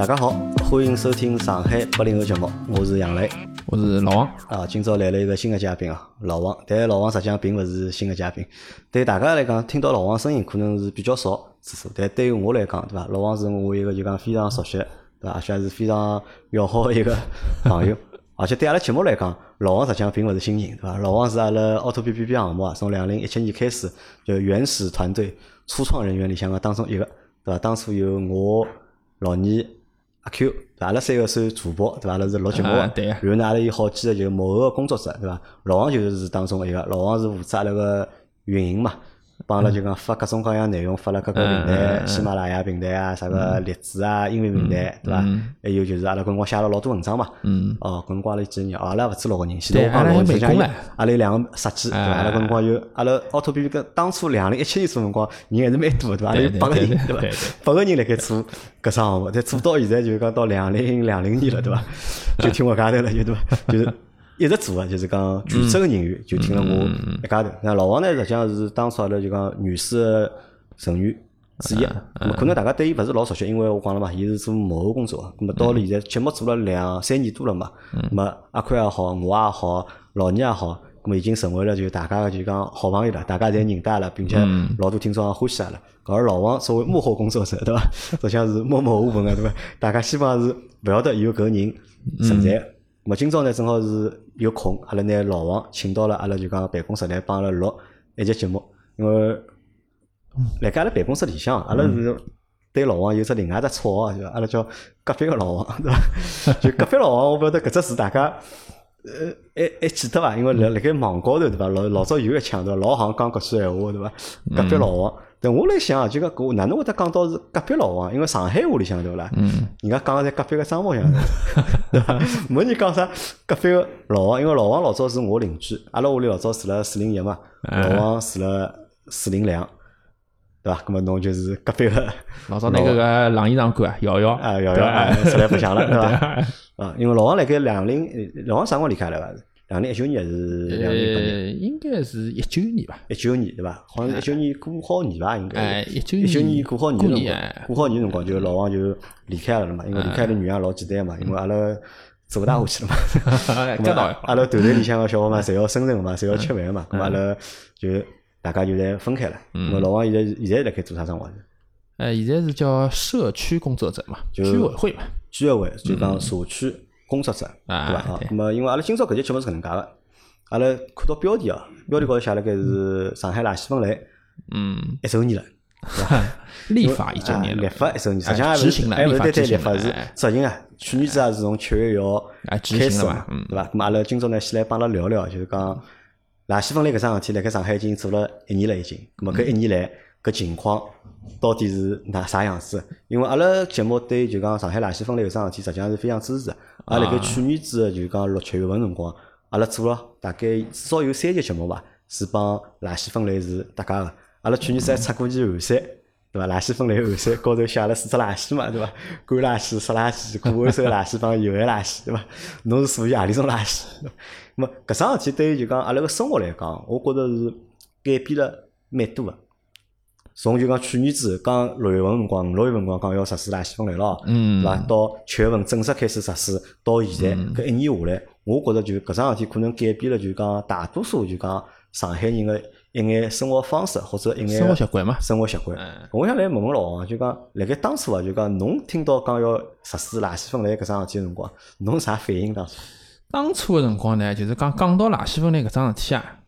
大家好，欢迎收听上海八零后节目，我是杨磊，我是老王。啊，今朝来了一个新的嘉宾啊，老王。但老王实际上并勿是新的嘉宾，对大家来讲，听到老王声音可能是比较少次数，但对于我来讲，对伐？老王是我一个就讲非常熟悉，对伐？而且是非常要好的一个 朋友。而且对阿拉节目来讲，老王实际上并勿是新人，对伐？老王是阿拉凹凸 BBB 项目啊，从两零一七年开始就原始团队初创人员里向个当中一个，对伐？当初有我老倪。阿 Q，对阿拉三个算主播，对伐？阿拉是录节目的，对。然后呢，阿拉有好几个就幕后个工作者，对伐？老王就是当中一个，老王是负责阿拉个运营嘛。帮阿拉就讲发各种各样内容，发了各个平台，喜马拉雅平台啊，啥个荔枝啊，音乐平台，对伐？还有就是阿拉搿辰光写了老多文章嘛。嗯。哦，搿辰光阿拉几个人，阿拉勿止六个人，现在我讲六个人，阿拉有两个设计，对伐？阿拉搿辰光有阿拉奥拓 B B 搿当初两零一七年做辰光，人还是蛮多，对伐？有八个人，对伐？八个人辣盖做搿项目，但做到现在就讲到两零两零年了，对伐？就听我家头了，就对伐？就是。一直做个就是讲全职个人员，就听了我一家头。那老王呢，实际上是当初阿拉就讲原始成员之一。可能大家对伊勿是老熟悉，因为我讲了嘛，伊是做幕后工作。咁么到了现在节目做了两三年多了嘛。咁么阿宽也好，我也好，老倪也好，咁么已经成为了就大家个就讲好朋友了。大家侪认得阿拉，并且老多听众也欢喜阿拉。而老王作为幕后工作者，对伐？实际上是默默无闻个，对伐？大家希望是勿晓得有搿个人存在。么今朝呢，正好是有空，阿拉拿老王请到了阿拉就讲办公室来帮阿拉录一集节目。因为辣盖阿拉办公室里向，阿拉是对老王有只另外只绰号，就阿拉叫隔壁个老王，对伐？就隔壁老王，我勿晓得搿只词大家呃还还记得伐？因为辣辣盖网高头对伐？老老早有一腔对伐？老行讲搿句闲话对伐？隔壁老王。但我来想啊，就讲我哪能会得讲到是隔壁老王？因为上海话里向对勿啦？嗯。人家讲个在隔壁个张某样，对伐？没人讲啥隔壁个老王，因为老王老早是我邻居，阿拉屋里老早住了四零一嘛，老王住了四零两，对伐？那么侬就是隔壁个。老早那个个冷衣裳馆瑶瑶啊，瑶瑶啊，出来白相了，对伐？啊，因为老王辣盖两零，老王啥辰光离开了伐？两零一九年还是两零一八年？应该是一九年吧。一九年对伐？好像一九年过好年吧，应该。哎，一九年。一九年过好年辰光，过好年辰光就老王就离开了嘛，因为离开的原因老简单嘛，因为阿拉做勿大下去了嘛。阿拉团队里向个小伙伴侪要生存嘛，侪要吃饭嘛，咁阿拉就大家就在分开了。咁老王现在现在辣盖做啥生活？呃，现在是叫社区工作者嘛，居委会嘛，居委会就讲社区。工作者，对伐？啊，那么因为阿拉今朝搿节节目是搿能介个，阿拉看到标题哦，标题高头写了该是上海垃圾分类，嗯，一周年了？立法一周年立法一周年，实际上还是还是对对立法是执行啊。去年子也是从七月一号开始嘛，对伐？咁阿拉今朝呢，先来帮阿拉聊聊，就是讲垃圾分类搿桩事体，辣盖上海已经做了一年了，已经。咁么搿一年来搿情况到底是哪啥样子？因为阿拉节目对就讲上海垃圾分类搿桩事体，实际上是非常支持。阿辣盖去年子个就讲六七月份辰光，阿拉做了大概至少有三集节目吧，是帮垃圾分类是搭界个。阿拉去年子还出过件寒衫，对伐？垃圾分类寒衫高头写了四只垃圾嘛，对伐？干垃圾、湿垃圾、可回收垃圾帮有害垃圾，对伐？侬是属于何里种垃圾？那么搿桩事体对于就讲阿拉个生活来讲，我觉着是改变了蛮多个。从就讲去年子刚六月份辰光，五六月份辰光讲要实施垃圾分类了，对伐？到七月份正式开始实施，到现在搿一年下来，我觉着就搿桩事体可能改变了就讲大多数就讲上海人个一眼生活方式或者一眼生活习惯嘛。生活习惯。我想来问问老王，就讲辣盖当初啊，就讲侬听到讲要实施垃圾分类搿桩事体个辰光，侬啥反应当初？当初个辰光呢，就是讲讲到垃圾分类搿桩事体啊。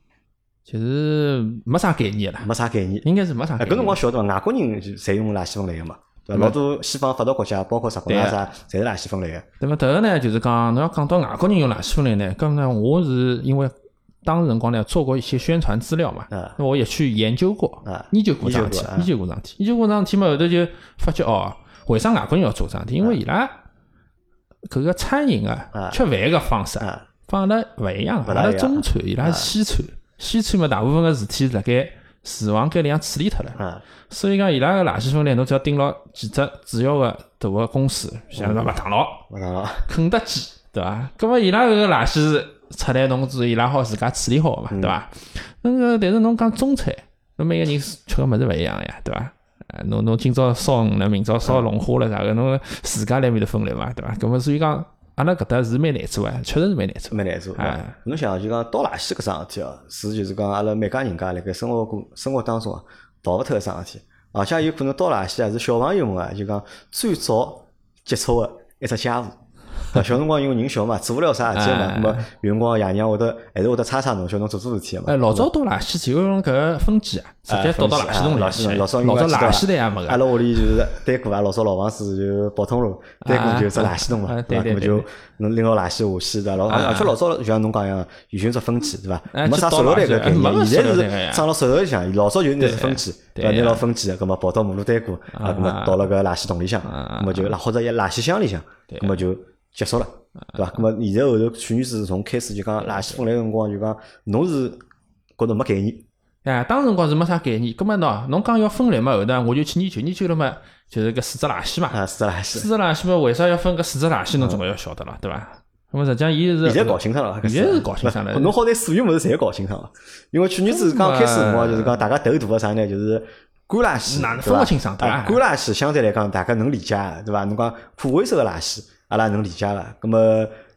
其实没啥概念了，没啥概念，应该是没啥。搿辰光晓得伐？外国人侪用垃圾分类个嘛，对伐？老多西方发达国家，包括日本啊啥，侪是垃圾分类个。对伐？迭个呢，就是讲侬要讲到外国人用垃圾分类呢，搿呢，我是因为当时辰光呢做过一些宣传资料嘛，那我也去研究过，研究过桩事体，研究过桩事体，研究过桩事体嘛，后头就发觉哦，为啥外国人要做桩事体？因为伊拉搿个餐饮啊，吃饭个方式帮阿拉勿一样，阿拉中餐，伊拉是西餐。西餐嘛，大部分个事体是辣盖厨房间里向处理脱了，所以讲伊拉个垃圾分类，侬只要盯牢几只主要个大个公司，像个麦当劳、麦当劳、肯德基，对伐？搿么伊拉个垃圾出来，侬是伊拉好自家处理好嘛，对伐？那个但是侬讲中餐，侬每个人吃个物事勿一样呀，对伐？侬侬今朝烧鱼了，明朝烧龙虾了啥个，侬自家来面头分类嘛，对伐？搿么所以讲，阿拉搿搭是蛮难做啊，确实是蛮难做，蛮难做。啊，侬想就讲倒垃圾搿桩事体哦，是就是讲阿拉每家人家辣盖生活过生活当中啊，逃勿脱搿桩事体，而且有可能倒垃圾啊，是小朋友们啊，就讲最早接触个一只家务。小辰光因为人小嘛，做勿了啥事体嘛，那么有辰光爷娘会得还是会得擦擦侬，叫侬做做事体嘛。哎，老早倒垃圾就用搿个分机啊，直接倒到垃圾桶里。老早老早垃圾袋也没个。阿拉屋里就是单过啊，老早老房子就宝通路，单过就只垃圾桶嘛，对伐？那么就侬拎到垃圾下去的，老而且老早就像侬讲一样，有只分机对伐？没啥塑料袋个概念，现在是装了塑料里向，老早就那是分机，对伐？拿了分机，搿么跑到马路单过啊，搿么倒了搿垃圾桶里向，搿么就或者一垃圾箱里向，搿么就结束了。对伐？那么现在后头去年子从开始就讲垃圾分类辰光就讲，侬是觉着没概念？哎，当辰光是没啥概念。葛末喏，侬讲要分类嘛，后头我就去研究研究了嘛，就是搿四只垃圾嘛。啊，四只垃圾。四只垃圾嘛，为啥要分搿四只垃圾？侬总归要晓得了，对伐？那么实际上，伊是现在搞清爽了，现在是搞清爽了。侬好歹所有物事侪搞清爽了，因为去年子刚开始辰光就是讲大家头大个啥呢？就是干垃圾，哪能分勿清爽？对伐？干垃圾相对来讲大家能理解，对伐？侬讲可回收个垃圾，阿拉能理解个。葛末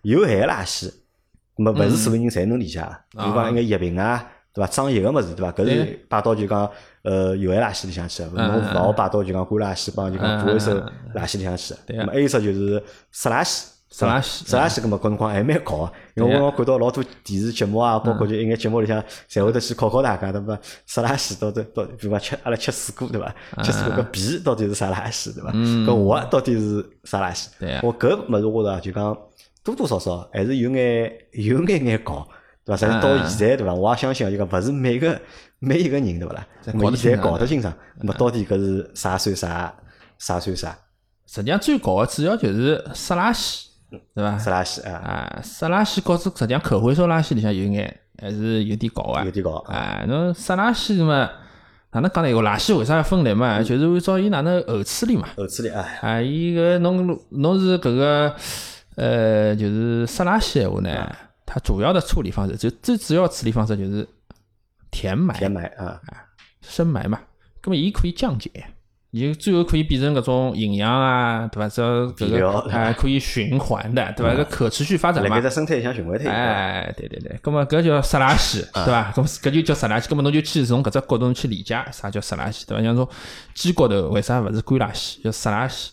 有害个垃圾，么勿是所有人侪能理解个。比如讲一个液瓶啊，对伐？装药个物事，对伐？搿是摆到就讲呃有害垃圾里向去，侬勿好摆到就讲干垃圾帮就讲不回收垃圾里向去。那么还有只就是湿垃圾，湿垃圾，湿垃圾搿么搿辰光还蛮搞个，因为我看到老多电视节目啊，包括就一眼节目里向，侪会得去考考大家，对伐？湿垃圾到底到底，比如讲吃阿拉吃水果，对伐？吃水果搿皮到底是啥垃圾，对伐？搿我到底是啥垃圾？我搿物事我着就讲。多多少少还是有眼有眼眼搞，对伐？甚至到现在，对伐？我也相信就讲勿是每个每一个人，对勿啦？搞得侪搞得清爽。那么到底搿是啥算啥？啥算啥？实际上最搞个主要就是湿垃圾，对伐？湿垃圾啊！啊，湿垃圾告诉实际上可回收垃圾里向有眼还是有点高啊。有点高啊！侬湿垃圾嘛，哪能讲呢？个垃圾为啥要分类嘛？就是按照伊哪能后处理嘛。后处理啊！啊，伊搿侬侬是搿个。呃，就是湿垃圾闲话呢，它主要的处理方式，就最主要处理方式就是填埋，填埋啊，深埋嘛。那么，伊可以降解，伊最后可以变成搿种营养啊，对伐？只要搿个还 可以循环的，对伐？搿可持续发展嘛。辣盖生态里向循环哎，对对对。那么搿叫湿垃圾，对伐？搿么搿就叫湿垃圾。搿么侬就去从搿只角度去理解啥叫湿垃圾，对伐？像从鸡骨头为啥勿是干垃圾，叫湿垃圾？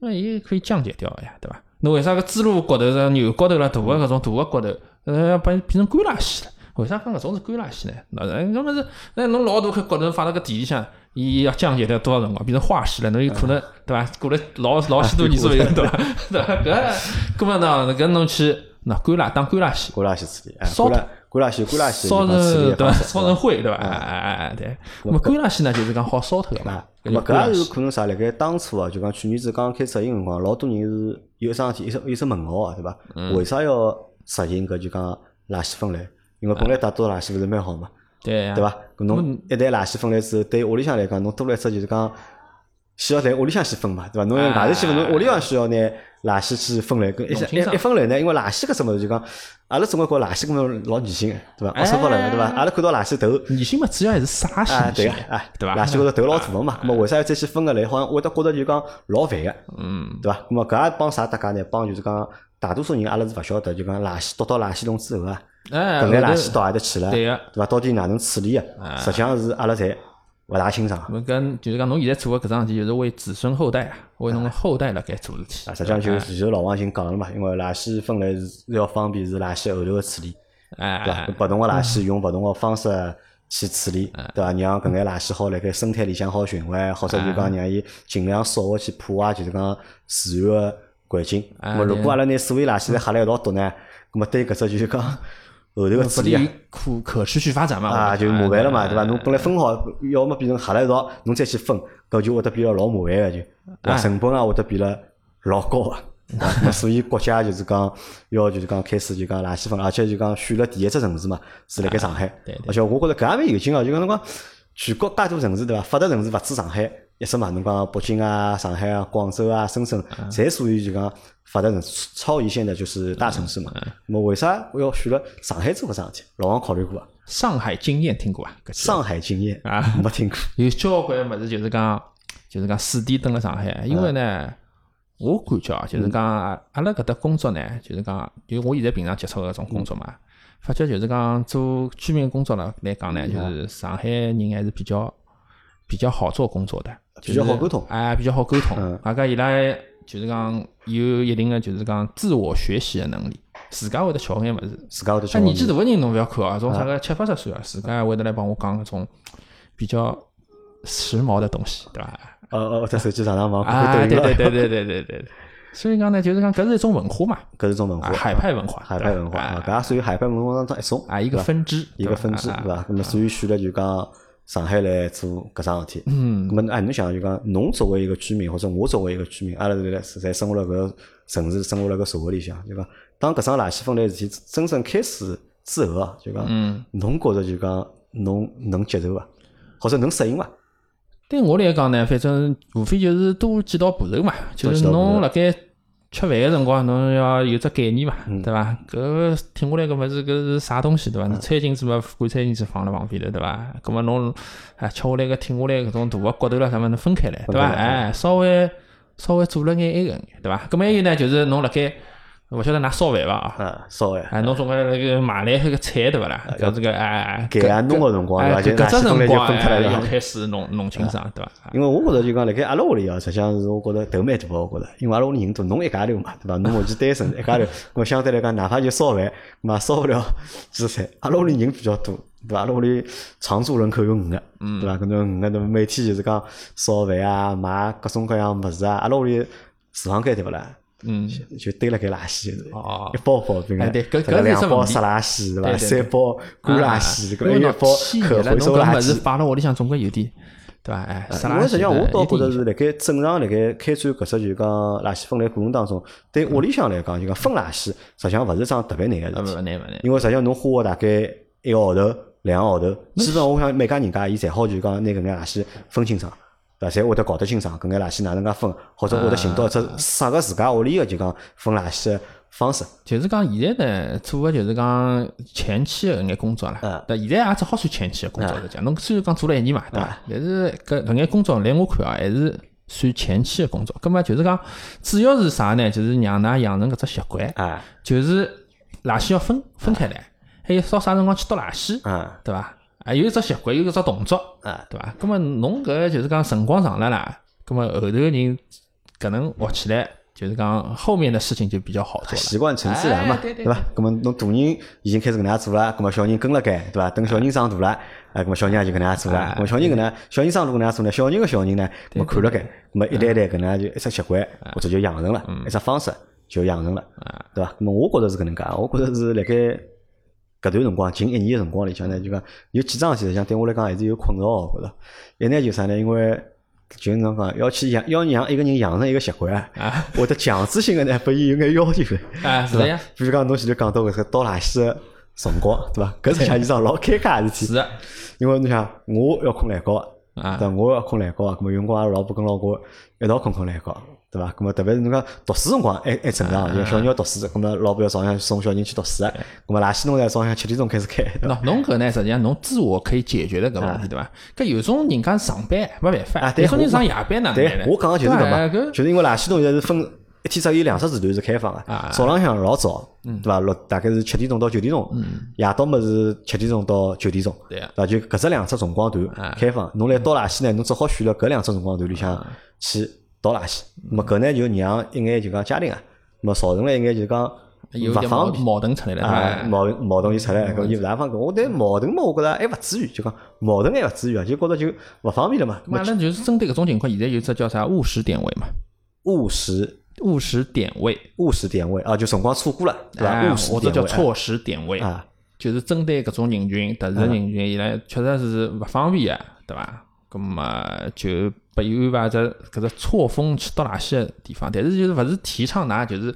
那伊可以降解掉呀，对伐？侬为啥个猪肉骨头、是牛骨头啦，大个搿种大个骨头，呃，要变变成干垃圾了？为啥讲搿种是干垃圾呢？那那么是，那侬老大块骨头放辣搿地里向，伊要降解掉多少辰光？变成化石了，侬有可能对伐？过了老老许多年左右，对伐？对伐？搿，搿么呢？搿侬去那干垃当干垃圾，干垃圾处理，烧了。干垃圾，干垃圾，烧成对伐？烧成灰对伐？哎哎哎哎，对。那么干垃圾呢，就是讲好烧脱个嘛。那么搿也是可能啥？辣盖当初啊，就讲去年子刚开始个辰光，老多人是有一桩事体，一只一只问号啊，对伐？为啥要实行搿就讲垃圾分类？因为本来大多垃圾勿是蛮好嘛，对对伐？搿侬一袋垃圾分类之后，对屋里向来讲，侬多了一只就是讲需要在屋里向去分嘛，对伐？侬外头去分，侬屋里向需要拿垃圾去分类，跟一一一分类呢，因为垃圾搿只物事就讲。阿拉总归觉垃圾搿么老恶心个，对伐？龌龊了，对伐？阿拉看到垃圾头，恶心嘛，主要还是啥心？对个，啊，对伐？垃圾高头头老大个嘛，咾么为啥要再去分个类？好像会得觉得就讲老烦个，嗯，对伐？咾么搿也帮啥大家呢？帮就是讲大多数人阿拉是勿晓得，就讲垃圾倒到垃圾桶之后啊，搿眼垃圾到阿里去了？对个，对伐？到底哪能处理个？实际上是阿拉侪。勿大清爽。我跟就是讲，侬现在做个搿桩事体，就是为子孙后代啊，为侬个后代辣盖做事体。啊，实际上就就老王已经讲了嘛，因为垃圾分类是要方便，是垃圾后头个处理，对伐？勿同个垃圾用勿同个方式去处理，对伐？让搿眼垃圾好辣盖生态里向好循环，或者就讲让伊尽量少个去破坏，就是讲自然个环境。咾么，如果阿拉拿所有垃圾侪合辣一道丢呢，咾么对搿只就是讲。后头个处理可可持续发展嘛？啊，就麻烦了嘛，对伐？侬本来分好，要么变成合了一道，侬再去分，搿就会得变得老麻烦个，就成本啊会得变得老高个。所以国家就是讲要就是讲开始就讲垃圾分，而且就讲选了第一只城市嘛，是辣盖上海。而且我觉着搿也蛮有劲哦，就讲侬讲全国介多城市对伐？发达城市勿止上海。一只嘛，侬讲北京啊、上海啊、广州啊、深圳，侪属于就讲发达城市、超一线的，就是大城市嘛。那么为啥我要选了上海做搿桩事体？老王考虑过啊？上海经验听过啊？上海经验啊，没听过。有交关物事就是讲就是讲四点蹲了上海，因为呢，我感觉啊，就是讲阿拉搿搭工作呢，就是讲，就我现在平常接触搿种工作嘛，发觉就是讲做居民工作了来讲呢，就是上海人还是比较比较好做工作的，比较好沟通，哎，比较好沟通。嗯，外伊拉就是讲有一定的就是讲自我学习的能力，自家会得吃眼物事，自家会得吃。年纪大的人侬勿要看啊，从啥个七八十岁啊，自家会得来帮我讲搿种比较时髦的东西，对伐？哦哦，在手机上上网，对对对对对对对,对。所以讲呢，就是讲，搿是一种文化嘛，搿是一种文化，海派文化，海派文化，搿也属于海派文化当中一种啊，一个分支，一个分支，对伐？那么所以选了就讲。上海来做搿桩事体。嗯。那么哎，侬想就讲，侬作为一个居民，或者我作为一个居民，阿拉是在生活辣搿城市，生活辣搿社会里向，就讲。当搿桩垃圾分类事体真正开始之后啊，就讲，侬觉着就讲，侬能接受伐？或者能适应伐？对我来讲呢，反正无非就是多几道步骤嘛，就是侬辣盖吃饭个辰光，侬要有只概念伐，对伐？搿听下来搿物事搿是啥东西，对伐？侬餐巾纸嘛，干餐巾纸放辣旁边头，对伐？搿么侬啊吃下来搿听下来搿种大个骨头啦啥物事能分开来，对伐？哎，稍微稍微做了眼埃个，对伐？搿么还有呢，就是侬辣盖。勿晓得㑚烧饭伐？啊，烧饭。哎，侬总归那个买来那个菜对勿啦？搿这个哎，搿俺弄个辰光对伐？就搿只辰光哎，要开始弄弄清爽对伐？因为我觉着就讲辣盖阿拉屋里啊，实际上是我觉着头蛮大个，我觉着，因为阿拉屋里人多，侬一家头嘛，对伐？侬目前单身一家头，我相对来讲，哪怕就烧饭，嘛烧勿了几菜。阿拉屋里人比较多，对伐？阿拉屋里常住人口有五个，对伐？搿种五个，侬每天就是讲烧饭啊，买各种各样物事啊。阿拉屋里厨房间对勿啦？嗯，就堆了盖垃圾，一包包，对搿，搿两包湿垃圾，对伐？三包干垃圾，搿一包可回收垃圾。摆辣屋里向总归有点，对伐？哎，因为实际上我倒觉着是辣盖正常辣盖开展搿只就讲垃圾分类过程当中，对屋里向来讲就讲分垃圾，实际上勿是桩特别难个事体。因为实际上侬花个大概一个号头、两个号头，基本上我想每家人家伊侪好就讲拿搿眼垃圾分清爽。对伐？侪会得搞得清爽，搿眼垃圾哪能介分，或者会得寻到一只适合自家屋里个就讲分垃圾方式。就是讲现在呢，做个就是讲前期个眼工作啦。对，现在也只好算前期个工作来讲。侬虽然讲做了一年嘛，对伐？但是搿搿眼工作来我看啊，还是算前期个工作。葛末就是讲，主要是啥呢？就是让㑚养成搿只习惯，就是垃圾要分分开来，还有到啥辰光去倒垃圾，对伐？啊，有一只习惯，有一只动作，啊，对伐？咁么侬搿就是讲辰光长了啦，咁么后头人搿能学起来，就是讲后面的事情就比较好做了。习惯成自然嘛，对伐？咁么侬大人已经开始搿能样做了，咁么小人跟了该，对伐？等小人长大了，啊，咁么小人也就搿能样做了。小人搿能，小人长大搿能样做呢？小人个小人呢，咁么看了该，咁么一代代搿能样就一只习惯，或者就养成了，一只方式就养成了，对伐？咁么我觉着是搿能介，我觉着是辣盖。搿段辰光，近一年个辰光里向呢，就讲有几桩事体，像对我来讲还是有困扰个。觉着一呢就啥呢？因为就侬讲要去养，要让一个人养成一个习惯啊，或者强制性个呢，拨伊有眼要求啊，是呀。比如讲侬前头讲到搿个倒垃圾个辰光，对伐？搿是像一桩老尴尬个事体。是。因为侬想，我要困懒觉啊，对，我要困懒觉啊，搿么有辰光阿拉老婆跟老公一道困困懒觉。对伐？咁么特别是侬讲读书辰光，还还正常，因小人要读书，咁么老婆要早上送小人去读书，咁么垃圾侬在早上七点钟开始开。喏，侬搿呢，实际上侬自我可以解决的搿问题，对伐？搿有种人家上班没办法，有种人上夜班哪能对，我讲个就是搿嘛，就是因为垃圾桶现在是分一天只有两只时段是开放个，早浪向老早，对伐？六大概是七点钟到九点钟，夜到么是七点钟到九点钟，对伐？就搿只两只辰光段开放，侬来倒垃圾呢，侬只好选了搿两只辰光段里向去。倒垃圾，那么搿呢就让一眼就讲家庭啊，那么造成了一眼就讲勿方便矛盾出来了啊，矛矛盾就出来，搿就勿大方便。我对矛盾嘛，我觉着还勿至于，就讲矛盾还勿至于啊，就觉着就勿方便了嘛。那就是针对搿种情况，现在有只叫啥务实点位嘛？务实务实点位，务实点位啊，就辰光错过了，对伐？务实或者叫错时点位啊，就是针对搿种人群，特殊人群，伊拉确实是勿方便啊，对伐？咁么就拨伊安排只搿只错峰去到垃圾个地方，但是就是勿是提倡㑚就是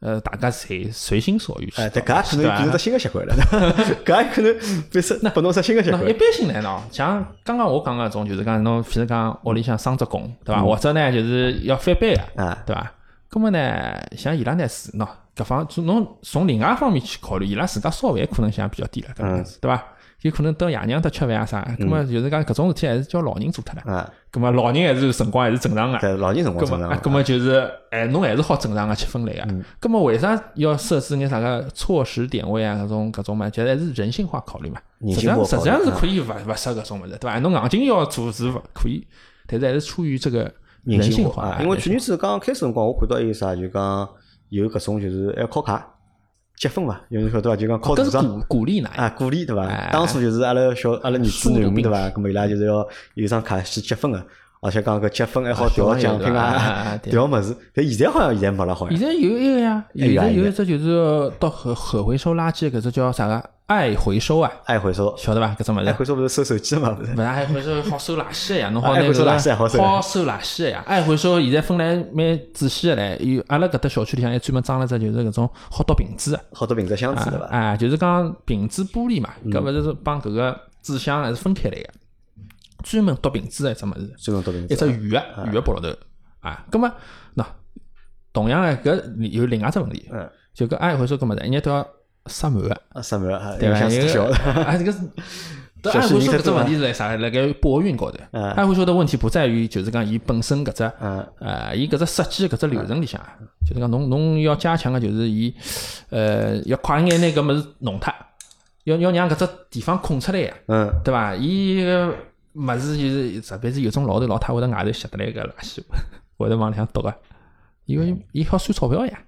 呃大家随随心所欲去。哎，搿可能变成只新个习惯了，搿也可能变成拨侬只新个习惯。一般性来喏，像刚刚我讲个种，就是讲侬譬如讲屋里向生只工，对伐？或者呢就是要翻班个，啊，对伐？咁么呢，像伊拉呢是喏，搿方从侬从另外方面去考虑，伊拉自家烧饭可能性比较低了，搿样子，对伐？有可能到爷娘搭吃饭啊啥，葛末就是讲搿种事体还是叫老人做脱了。啊，葛末老人还是辰光还是正常个。对，老人辰光正常。葛末就是哎，侬还是好正常个去分类个。葛末为啥要设置眼啥个错时点位啊？搿种搿种嘛，就还是人性化考虑嘛。实际上实际上是可以勿勿设搿种物事，对伐？侬硬劲要做是勿可以，但是还是出于这个人性化。因为去年子刚刚开始辰光，我看到有啥就讲有搿种就是要敲卡。积分嘛，有人晓得伐？就讲考智商鼓鼓励哪啊？鼓励对伐？当初就是阿拉小阿拉儿子囡恩对伐？咁么伊拉就是要有张卡去积分个，而且讲搿积分还好调奖品啊，调物事。但现在好像现在没了，好像。现在有一个呀，现在有一只就是到可可回收垃圾搿只叫啥个？爱回收啊，爱回收，晓得伐？搿只物事，爱回收勿是收手机嘛？勿是，爱回收好收垃圾呀，侬好那个好收垃圾呀。爱回收现在分来蛮仔细个唻，有阿拉搿搭小区里向还专门装了只就是搿种好多瓶子，好多瓶子箱子对伐？啊，就是讲瓶子玻璃嘛，搿勿是帮搿个纸箱还是分开来个，专门倒瓶子个一只物事，专门倒瓶子，一只鱼个圆个玻璃头啊。葛末喏，同样个搿有另外只问题，就搿爱回说搿物事，一年都要。塞满个，塞满个，对吧？一个 啊，这个是，爱回收搿只问题是在啥？辣盖货运高头，爱回说的问题不在于就是讲伊本身搿只，呃，伊搿只设计搿只流程里向，就是讲侬侬要加强个就是伊，呃，要快眼拿搿物事弄脱，要要让搿只地方空出来呀，嗯，对伐？伊个物事就是特别是有种老头老太会得外头拾得来个垃圾，会得往里向倒个，因为伊好算钞票呀。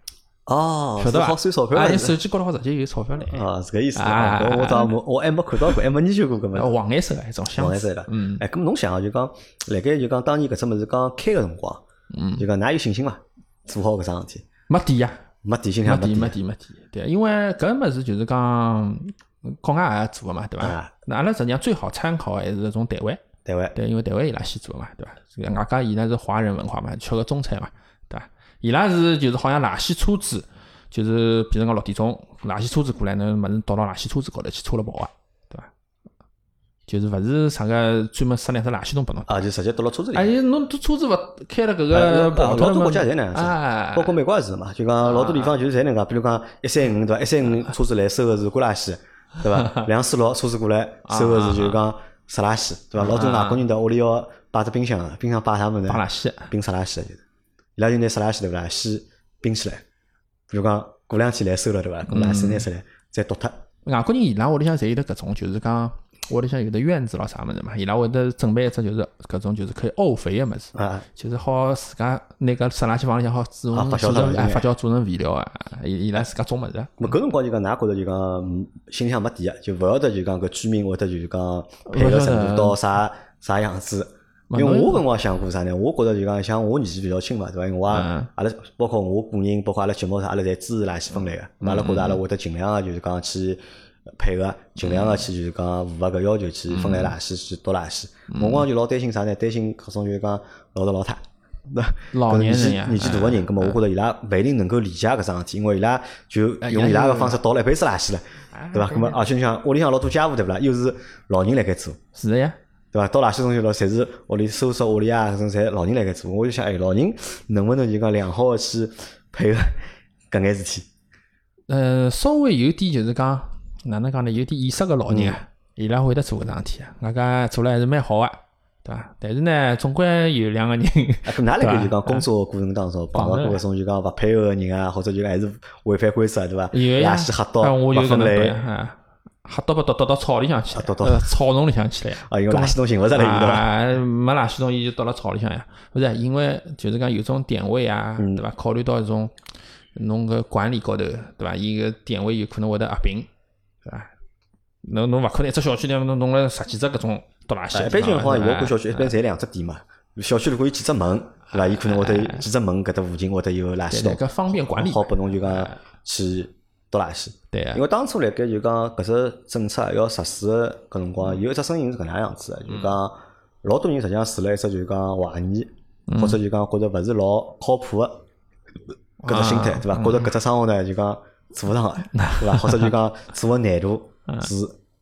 哦，晓得好算钞票。啊，你手机高头好直接有钞票来。啊，是个意思。啊，我倒没，我还没看到过，还没研究过搿么。黄颜色个一种黄颜色的。嗯。哎，搿么侬想啊，就讲，辣盖就讲当年搿只物事刚开个辰光，嗯，就讲㑚有信心伐？做好搿桩事体？没底呀，没底，心里没底，没底，没底。对，因为搿物事就是讲国外也做个嘛，对伐？那阿拉实际上最好参考还是搿种台湾。台湾。对，因为台湾伊拉先做嘛，对伐？这个外加伊拉是华人文化嘛，吃个中餐嘛，对伐？伊拉是就是好像垃圾车子。就是比如讲六点钟，垃圾车子过来，侬物事倒到垃圾车子高头去车了跑啊，对伐？就是勿是啥个专门塞两只垃圾桶拨侬啊，就直接倒到车子里。哎，侬这车子勿开了搿个老多国家侪能样子，包括美国也是嘛。就讲老多地方就是侪能介，比如讲一三五对伐？一三五车子来收个是过垃圾，对伐？两四六车子过来收个是就是讲湿垃圾，对伐？老多外国人到屋里要摆只冰箱，冰箱摆啥物事？摆垃圾，冰湿垃圾就是。伊拉就拿湿垃圾对伐？先冰起来。比如讲过两天来收了对伐？过垃圾拿出来再倒脱。外国人伊拉屋里向侪有得搿种，就是讲屋里向有的院子咯啥物事嘛，伊拉会得准备一只就是搿种就是可以沤肥个物事，就是好自家拿搿湿垃圾放里向好做成做成哎发酵做成肥料啊，伊伊拉自家种物事。咾搿辰光就讲，㑚觉着就讲心里向没底个，就勿晓得就讲搿居民会得就是讲配合程度到啥啥样子。因为我搿辰光想过啥呢？我觉着就讲像我年纪比较轻嘛，对伐？因为我阿拉包括我个人，包括阿拉节目啥，阿拉侪支持垃圾分类个。阿拉觉着阿拉会得尽量个，就是讲去配合，尽量个去就是讲符合搿要求去分类垃圾，去倒垃圾。我光就老担心啥呢？担心搿种就是讲老头老太，老年人年纪大个人，葛末我觉着伊拉勿一定能够理解搿桩事体，因为伊拉就用伊拉个方式倒了一辈子垃圾了，对伐？葛末而且你想屋里向老多家务对勿啦？又是老人辣盖做，是的呀。对伐？倒垃圾东西咯，侪是屋里收拾屋里啊，搿种侪老人辣盖做。我就想，哎，老人能不能就讲良好个去配合搿眼事体？呃，稍微有点就是讲，哪能讲呢？有点意识个老人啊，伊拉会得做搿桩事体啊，外加做了还是蛮好个，对伐？但是呢，总归有两个人。啊，搿哪来个就讲工作过程当中碰到过搿种就讲勿配合个人啊，或者就还是违反规则，对伐？垃圾喝到勿分类。吓倒不倒倒到草里向去，呃，草丛里向去了呀。啊，因为垃圾桶寻勿着了，啊，没垃圾桶，伊就倒到草里向呀。不是，因为就是讲有种点位啊，对伐？考虑到一种侬个管理高头，对伐？伊个点位有可能会得合并？侬侬勿可能一只小区里侬弄了十几只搿种倒垃圾。一般情况下，我管小区一般侪两只点嘛。小区如果有几只门，对伐？伊可能会得几只门搿搭附近会得有垃圾桶，搿方便管理，好拨侬就讲去。倒垃圾，对啊，因为当初辣盖就讲搿只政策要实施搿辰光，有一只声音是搿能样子个，就讲老多人实际上住了一只就讲怀疑，或者就讲觉着勿是老靠谱个搿只心态，对伐？觉着搿只生活呢就讲做勿上个，对伐？或者就讲做个难度是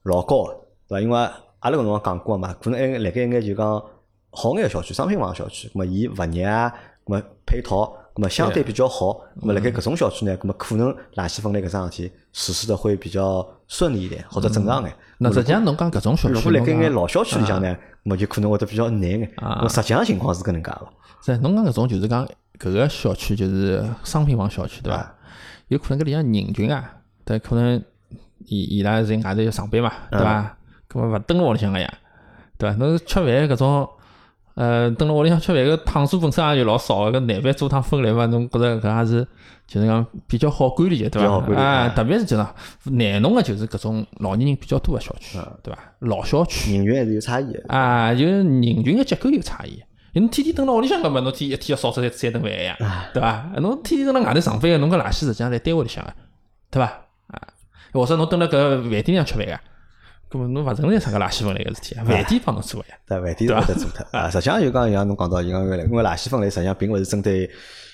老高个，对伐？因为阿拉搿辰光讲过嘛，可能还辣盖一眼就讲好眼个小区，商品房小区，咾么伊物业啊，咾么配套。咁么相对比较好。咁么辣盖搿种小区呢，咁么可能垃圾分类搿桩事体实施的会比较顺利一点，或者正常眼。那实际上侬讲搿种小区，如果辣盖眼老小区里向呢，咁么就可能会得比较难眼。啊，实际上情况是搿能介个。是，侬讲搿种就是讲搿个小区就是商品房小区对伐？有可能搿里向人群啊，但可能伊伊拉在外头要上班嘛，对伐？搿么勿蹲辣屋里向个呀，对伐？侬吃饭搿种。呃，蹲辣屋里向吃饭，个趟数本身也就老少，个搿难办做趟分类嘛，侬觉着搿也是就是讲比较好管理，对伐？啊，特别是就是难弄个，就是搿种老年人比较多个小区，对伐？老小区人群还是有差异啊，就是人群个结构有差异。侬天天蹲辣屋里向，搿么侬天一天要扫出来三顿饭呀，对伐？侬天天蹲辣外头上班个，侬搿垃圾实际上在单位里向个，对伐？啊，或者侬蹲辣搿饭店里向吃饭个。搿么侬勿存在啥个垃圾分类个事体啊？饭店帮侬做呀？对，饭店是会得做脱啊。实际上就讲像侬讲到，就讲因为垃圾分类实际上并勿是针对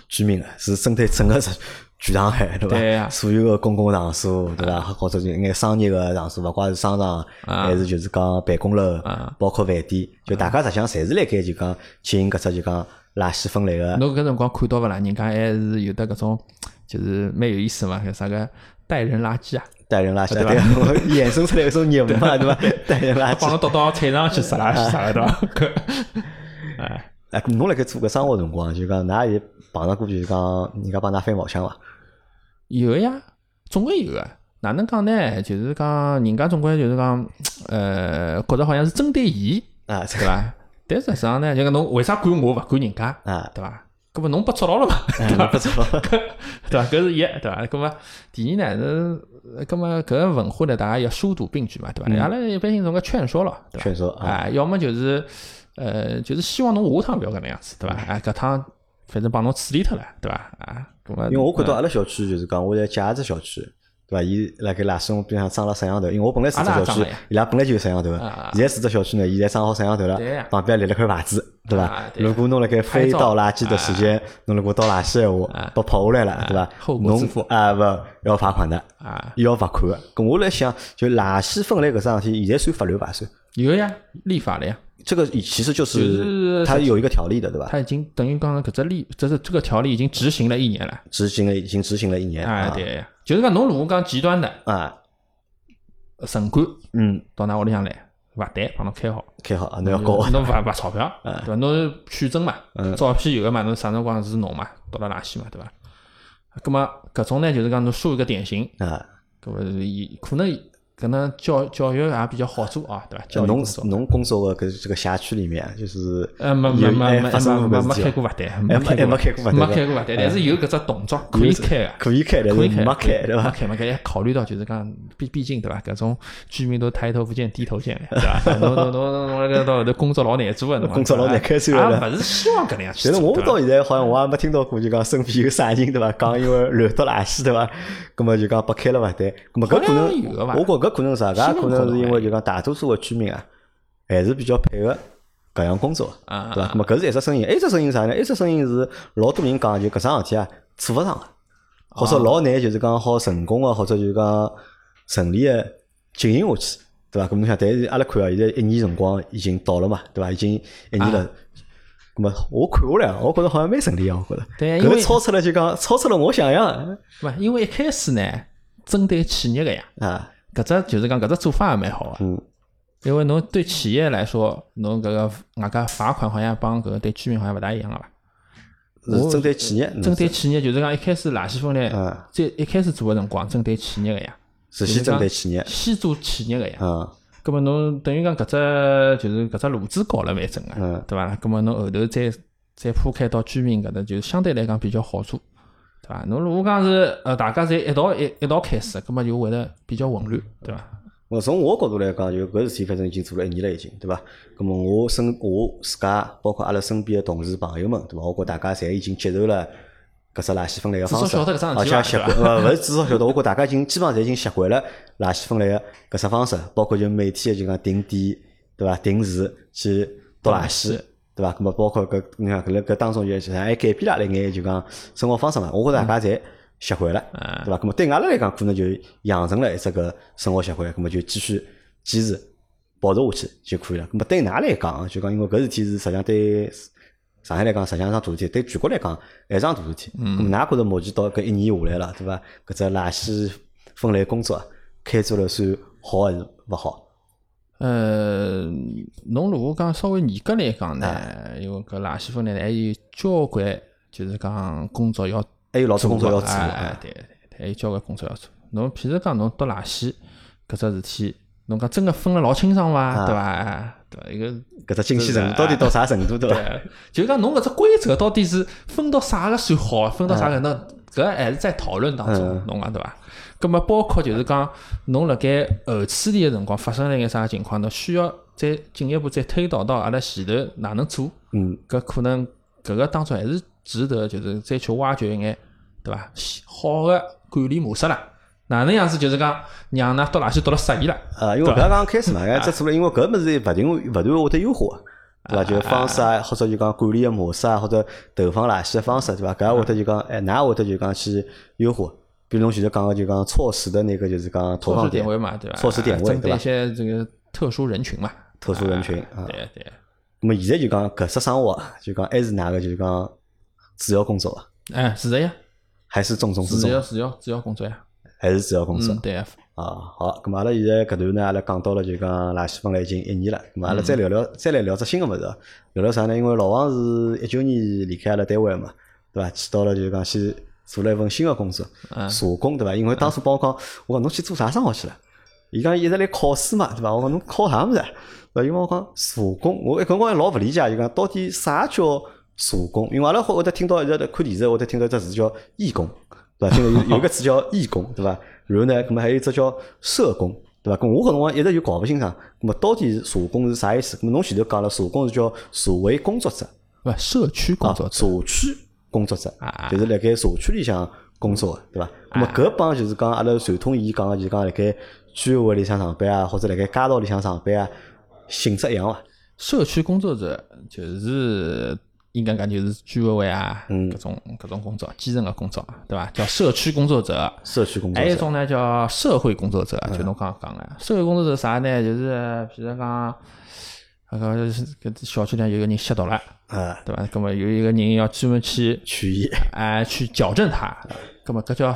居民个，是针对整个 全上海，对伐？对所有个公共场所，对伐？或者就眼商业个场所，勿管是商场还是就是讲办公楼，包括饭店，就大家实际上侪是辣盖就讲进行搿只就讲垃圾分类个。侬搿辰光看到勿啦？人家还是有的搿种，就是蛮有意思嘛，啥个带人垃圾啊？带人垃圾，对伐？衍生出来一种业务嘛，对伐？带人垃圾，帮侬倒到菜场去拾垃圾啥个，对伐？哎，哎，侬辣盖做个生活辰光，就讲㑚也碰到过，就是讲人家帮㑚翻毛腔伐？有呀，总归有个。哪能讲呢？就是讲人家总归就是讲，呃，觉着好像是针对伊啊，对伐？但实际上呢，就讲侬为啥管我勿管人家啊？对伐？搿么侬被捉牢了嘛？对伐？对伐？搿是一，对伐？搿么第二呢是，搿么搿个文化呢，大家要疏堵并举嘛，对伐？阿拉一般性总归劝说了，对伐？劝说啊，要么就是呃，就是希望侬下趟勿要搿能样子，对伐？哎，搿趟反正帮侬处理脱了，对伐？啊，搿么因为我看到阿拉小区就是讲，我在借只小区。对伐？伊辣盖垃圾桶边上装了摄像头，因为我本来住只小区，伊拉本来就有摄像头。现在住只小区呢，现在装好摄像头了，旁边立了块牌子，对伐？如果侬辣盖非倒垃圾的时间，侬如果倒垃圾闲话，被拍下来了，对伐？侬啊勿要罚款的，要罚款的。搿我来想，就垃圾分类搿桩事体，现在算法律伐？算有呀，立法了呀。这个其实就是它有一个条例的，对吧？它已经等于刚刚搿只例，这是这个条例已经执行了一年了。执行了，已经执行了一年。啊，对，就是讲侬如果讲极端的啊，城管，嗯，到㑚屋里向来，罚单帮侬开好，开好啊，侬要交，侬罚罚钞票，对伐？侬取证嘛，照片有的嘛，侬啥辰光是侬嘛，倒了垃圾嘛，对伐？咁么搿种呢，就是讲侬输一个典型啊，咁么伊可能。可能教教育也比较好做啊，对吧？侬侬工作个搿这个辖区里面，就是呃没没没没没没开过罚单，没没没开过罚单，没开过罚单，但是有搿只动作可以开个，可以开，可以开，没开对伐？没开没开，考虑到就是讲，毕毕竟对伐？搿种居民都抬头不见低头见，对伐？侬侬侬侬那个到后头工作老难做个，工作老难开出来了，勿是希望搿能样去。但是我到现在好像我也没听到过，就讲身边有啥人对伐？讲因为乱倒垃圾对伐？葛么就讲拨开了罚单，葛么搿可能，我觉搿可能啥个？可能是因为就讲大多数个居民啊，还是比较配合搿样工作，对伐？咾么搿是一只声音，一只声音啥呢？一只声音是老多人讲，就搿桩事体啊，做勿上个，或者老难，就是讲好成功个，或者就讲顺利个进行下去，对伐？搿侬想，但是阿拉看啊，现在一年辰光已经到了嘛，对伐？已经一年了，咾么我看下来，我觉着好像蛮顺利啊，我觉着。对，搿超出了就讲超出了我想象。勿，因为一开始呢，针对企业个呀。啊。搿只就是讲搿只做法也蛮好个，嗯，因为侬对企业来说，侬搿个外加罚款好像帮搿个对居民好像勿大一样个伐？是针对企业，针对企业就是讲一开始垃圾分类，在一开始做个辰光，针对企业个呀，是先针对企业，先做企业个呀，嗯，葛末侬等于讲搿只就是搿只路子搞了蛮正个，嗯，对伐？葛末侬后头再再铺开到居民搿搭，就相对来讲比较好做。对伐？侬如果讲是呃，大家侪一道一一道开始，葛末就会得比较混乱，对伐？我从我角度来讲，就搿事体反正已经做了一年了，已经，对伐？葛末我身我自家，包括阿拉身边的同事朋友们，对伐？我觉大家侪已经接受了搿只垃圾分类个方式，而且习惯，呃，勿是至少晓得，我觉大家已经基本上侪已经习惯了垃圾分类个搿只方式，包括就每天就讲定点，对伐？定时去倒垃圾。对伐？咁么包括搿你看搿辣搿当中就还改变了一眼就讲生活方式嘛。我觉着大家侪习惯了，对伐？咁么对阿拉来讲，可能就养成了一只搿生活习惯，咁么就继续坚持保持下去就可以了。咁么对㑚来讲，就讲因为搿事体是实际上对上海来讲实际上桩大事体，对全国来讲还是桩大事体。嗯。咁㑚觉着目前到搿一年下来了，对伐？搿只垃圾分类工作开展了算好还是勿好？呃，侬如果讲稍微严格来讲呢，因为搿垃圾分类还有交关，就是讲工作要，还有老多工作要做。哎，对对，还有交关工作要做。侬譬如讲侬倒垃圾搿只事体，侬讲真个分了老清爽伐？对伐？对伐？一个搿只精细程度到底到啥程度？对伐？就讲侬搿只规则到底是分到啥个算好？分到啥个？那搿还是在讨论当中，侬讲对伐？咁么包括就是讲，侬辣盖后处理个辰光发生了一眼啥情况，侬需要再进一步再推导到阿拉前头哪能做？嗯，搿可能搿个当中还是值得就是再去挖掘一眼，对伐？好个管理模式啦，哪能样子就是讲让㑚到垃圾到了适意了？啊，因为搿刚刚开始嘛，搿只做了，因为搿物事勿停勿断会得优化，对伐？就方式啊，或者就讲管理个模式啊，或者投放垃圾个方式，对伐？搿会得就讲，哎，㑚会得就讲去优化。比如侬现在讲个就讲措施的那个就是讲投放点位嘛，对吧？措施点位对吧？一些这个特殊人群嘛，特殊人群啊。对对。那么现在就讲搿只生活，就讲还是哪个就是讲主要工作啊？哎，是的呀。还是重中之重。主要主要主要工作呀。还是主要工作。对啊。啊，好，咁阿拉现在搿段呢，阿拉讲到了就讲垃圾分类已经一年了，咁阿拉再聊聊，再来聊只新个物事，聊聊啥呢？因为老王是一九年离开阿拉单位嘛，对伐？去到了就讲先。做了一份新的工作，社工对伐？因为当初帮我讲，我讲侬去做啥生活去了？伊讲一直来考试嘛，对伐？我讲侬考啥物事？对伐，因为我讲社工，我一辰光老勿理解，伊讲到底啥叫社工？因为阿拉会会得听到一直在看电视，会得听到一只词叫义工，对伐？听到有 有个词叫义工，对伐？然后呢，搿么还有一只叫社工，对伐？搿我搿辰光一直就搞勿清爽，搿么到底社工是啥意思？搿么侬前头讲了，社工是叫社会工作者，勿社区工作者，社区。工作者，就是辣盖社区里向工作，对伐？那么搿帮就是讲阿拉传统意义讲个，就是讲辣盖居委会里向上班啊，或者辣盖街道里向上班啊，性质一样伐？社区工作者就是应该讲就是居委会啊，搿种搿种工作，基层个工作，对伐？叫社区工作者。社区工作者。还有一种呢叫社会工作者，就侬刚刚讲个，社会工作者啥呢？就是譬如讲。那个是搿小区里有个人吸毒了，啊，对伐？那么有一个人要专门去取缔，哎，去矫正他。那么搿叫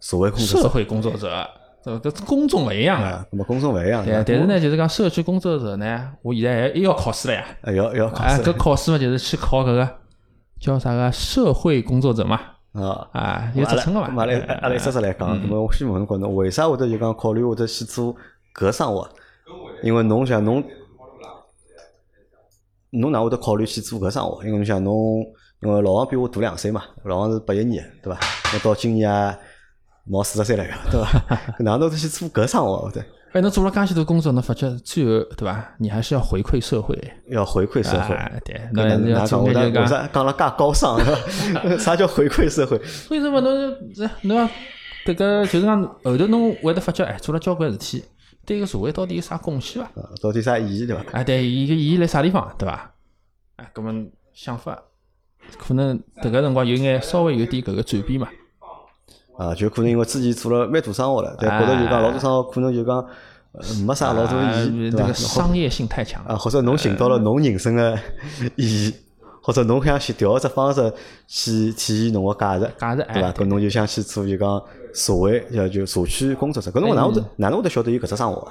社会社会工作者，这个公众勿一样啊。那么公众勿一样。对，但是呢，就是讲社区工作者呢，我现在还又要考试了呀。要要考试。搿考试嘛，就是去考搿个叫啥个社会工作者嘛。啊啊，有职称个嘛。阿拉阿拉一只只来讲，那么我先问问侬，为啥会得就讲考虑会得去做搿生活？因为侬想侬。侬哪会得考虑去做搿生活？因为侬想侬，因为老王比我大两岁嘛，老王是八一年，对伐？那到今年啊，毛四十岁了个，对伐？哪能会去做搿生活？对。哎，侬做了介许多工作，侬发觉最后，对伐？你还是要回馈社会。要回馈社会。对。那那讲我为啥讲了介高尚？啥叫回馈社会？为什么侬这侬要迭个就是讲后头侬会得发觉，哎，做了交关事体。对个社会到底有啥贡献伐？到底啥意义对伐？啊，对，伊个意义辣啥地方对伐？啊，搿么想法可能迭个辰光有眼稍微有点搿个转变嘛。啊，就可能因为之前做了蛮多生活了，但觉得就讲老多生活可能就讲没啥老多意义，对伐？商业性太强啊，或者侬寻到了侬人生个意义，或者侬想去调只方式去体现侬个价值，价值对伐？搿侬就想去做就讲。社会要就社区工作者，搿侬哪能会得哪能会得晓得有搿只生活？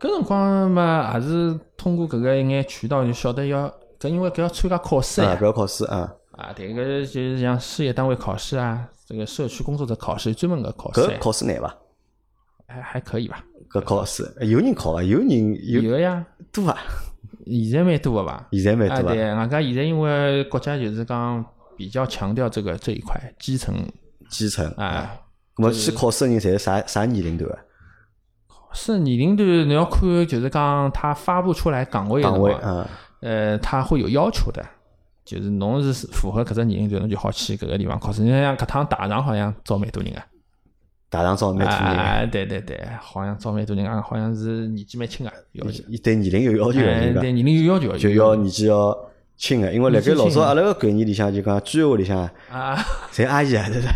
搿辰光嘛，也是通过搿个一眼渠道就晓得要，搿因为搿要参加考试呀，搿要考试啊。啊，迭个就是像事业单位考试啊，这个社区工作者考试专门个考试。搿考试难伐？还还可以吧。搿考试有人考伐？有人有有呀，多伐？现在蛮多个伐？现在蛮多啊。对，外加现在因为国家就是讲比较强调这个这一块基层基层啊。我去考试的人侪是啥啥年龄段啊？考试年龄段你要看，就是讲他发布出来岗位岗位啊，呃，他会有要求的，就是侬是符合搿只年龄段，侬就好去搿个地方考试。你像搿趟大厂好像招蛮多人啊，大堂招蛮多人啊，对对对，好像招蛮多人啊，好像是年纪蛮轻啊，要求，对年龄有要求的，对年龄有要求，就要年纪要轻的，因为辣盖老早阿拉个概念里向就讲居委会里向啊，侪阿姨啊，对伐？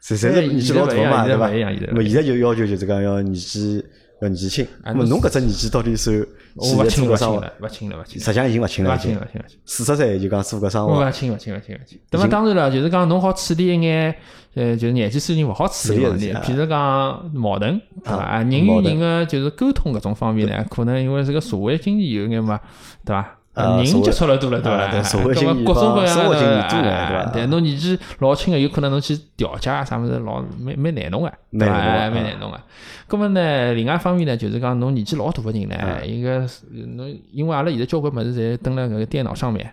侪侪是年纪老大嘛，对伐？那么现在就要求就是讲要年纪要年纪轻。那么侬搿只年纪到底算？勿轻了，勿轻了，勿轻了，勿轻。实际上已经勿轻了，勿轻了，勿轻了。四十岁就讲做搿生活，勿轻勿轻勿轻勿轻。那么当然了，就是讲侬好处理一眼，呃，就是年纪事情勿好处理问题，譬如讲矛盾，对伐？人与人个就是沟通搿种方面呢，可能因为这个社会经济有眼嘛，对伐？人接触了多了，对伐？各种各样的，对伐？但，侬年纪老轻个，有可能侬去调解啊，啥物事老蛮蛮难弄个，对伐？蛮难弄个。咁么呢？另外一方面呢，就是讲侬年纪老大个人呢，一个侬因为阿拉现在交关物事侪登了搿个电脑上面，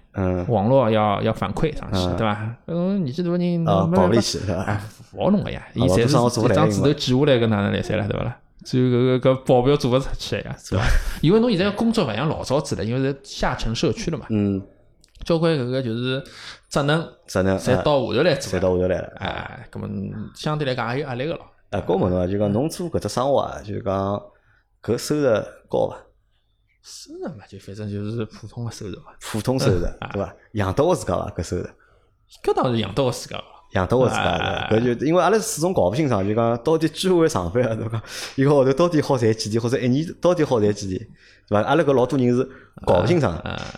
网络要要反馈上去，对伐？侬年纪大个人，跑里去，哎，勿好弄个呀，伊侪是一张纸头记下来，搿哪能来塞了，对伐？只有搿个搿保镖做勿出去呀，是伐？因为侬现在工作勿像老早子了，因为是下沉社区了嘛。嗯。交关搿个就是职能，职能侪到下头来做，侪到下头来了。哎，搿么相对来讲也有压力个咯。哎，我问侬啊，就讲侬做搿只生活啊，就讲搿收入高伐？收入嘛，就反正就是普通个收入嘛。普通收入，对伐？养得活自家伐？搿收入？搿当然养得活自家。养得活自家，搿就因为阿拉始终搞勿清爽，就讲到底居委上班啊，对伐？一个号头到底好赚几钿，或者一年到底好赚几钿，对伐？阿拉搿老多人是搞勿清爽，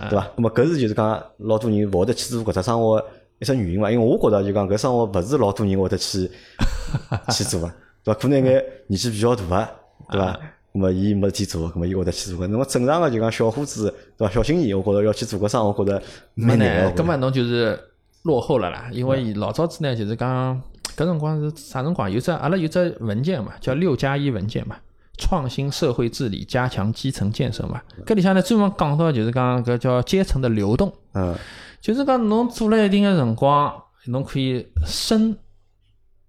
对伐？那么搿是就是讲老多人勿会得去做搿只生活一只原因伐？因为我觉着就讲搿生活勿是老多人会得去 去做个，对伐？可能眼年纪比较大个，对伐？那么伊没事体做，那么伊会得去做个。那么正常个就讲小伙子，对伐？小青年，我觉着要去做个生活，觉着蛮难个。根本侬就是。落后了啦，因为老早子呢，就是讲搿辰光是啥辰光？有只阿拉有只文件嘛，叫六加一文件嘛，创新社会治理，加强基层建设嘛。搿里向呢专门讲到就是讲搿叫阶层的流动，嗯，就是讲侬做了一定的辰光，侬可以升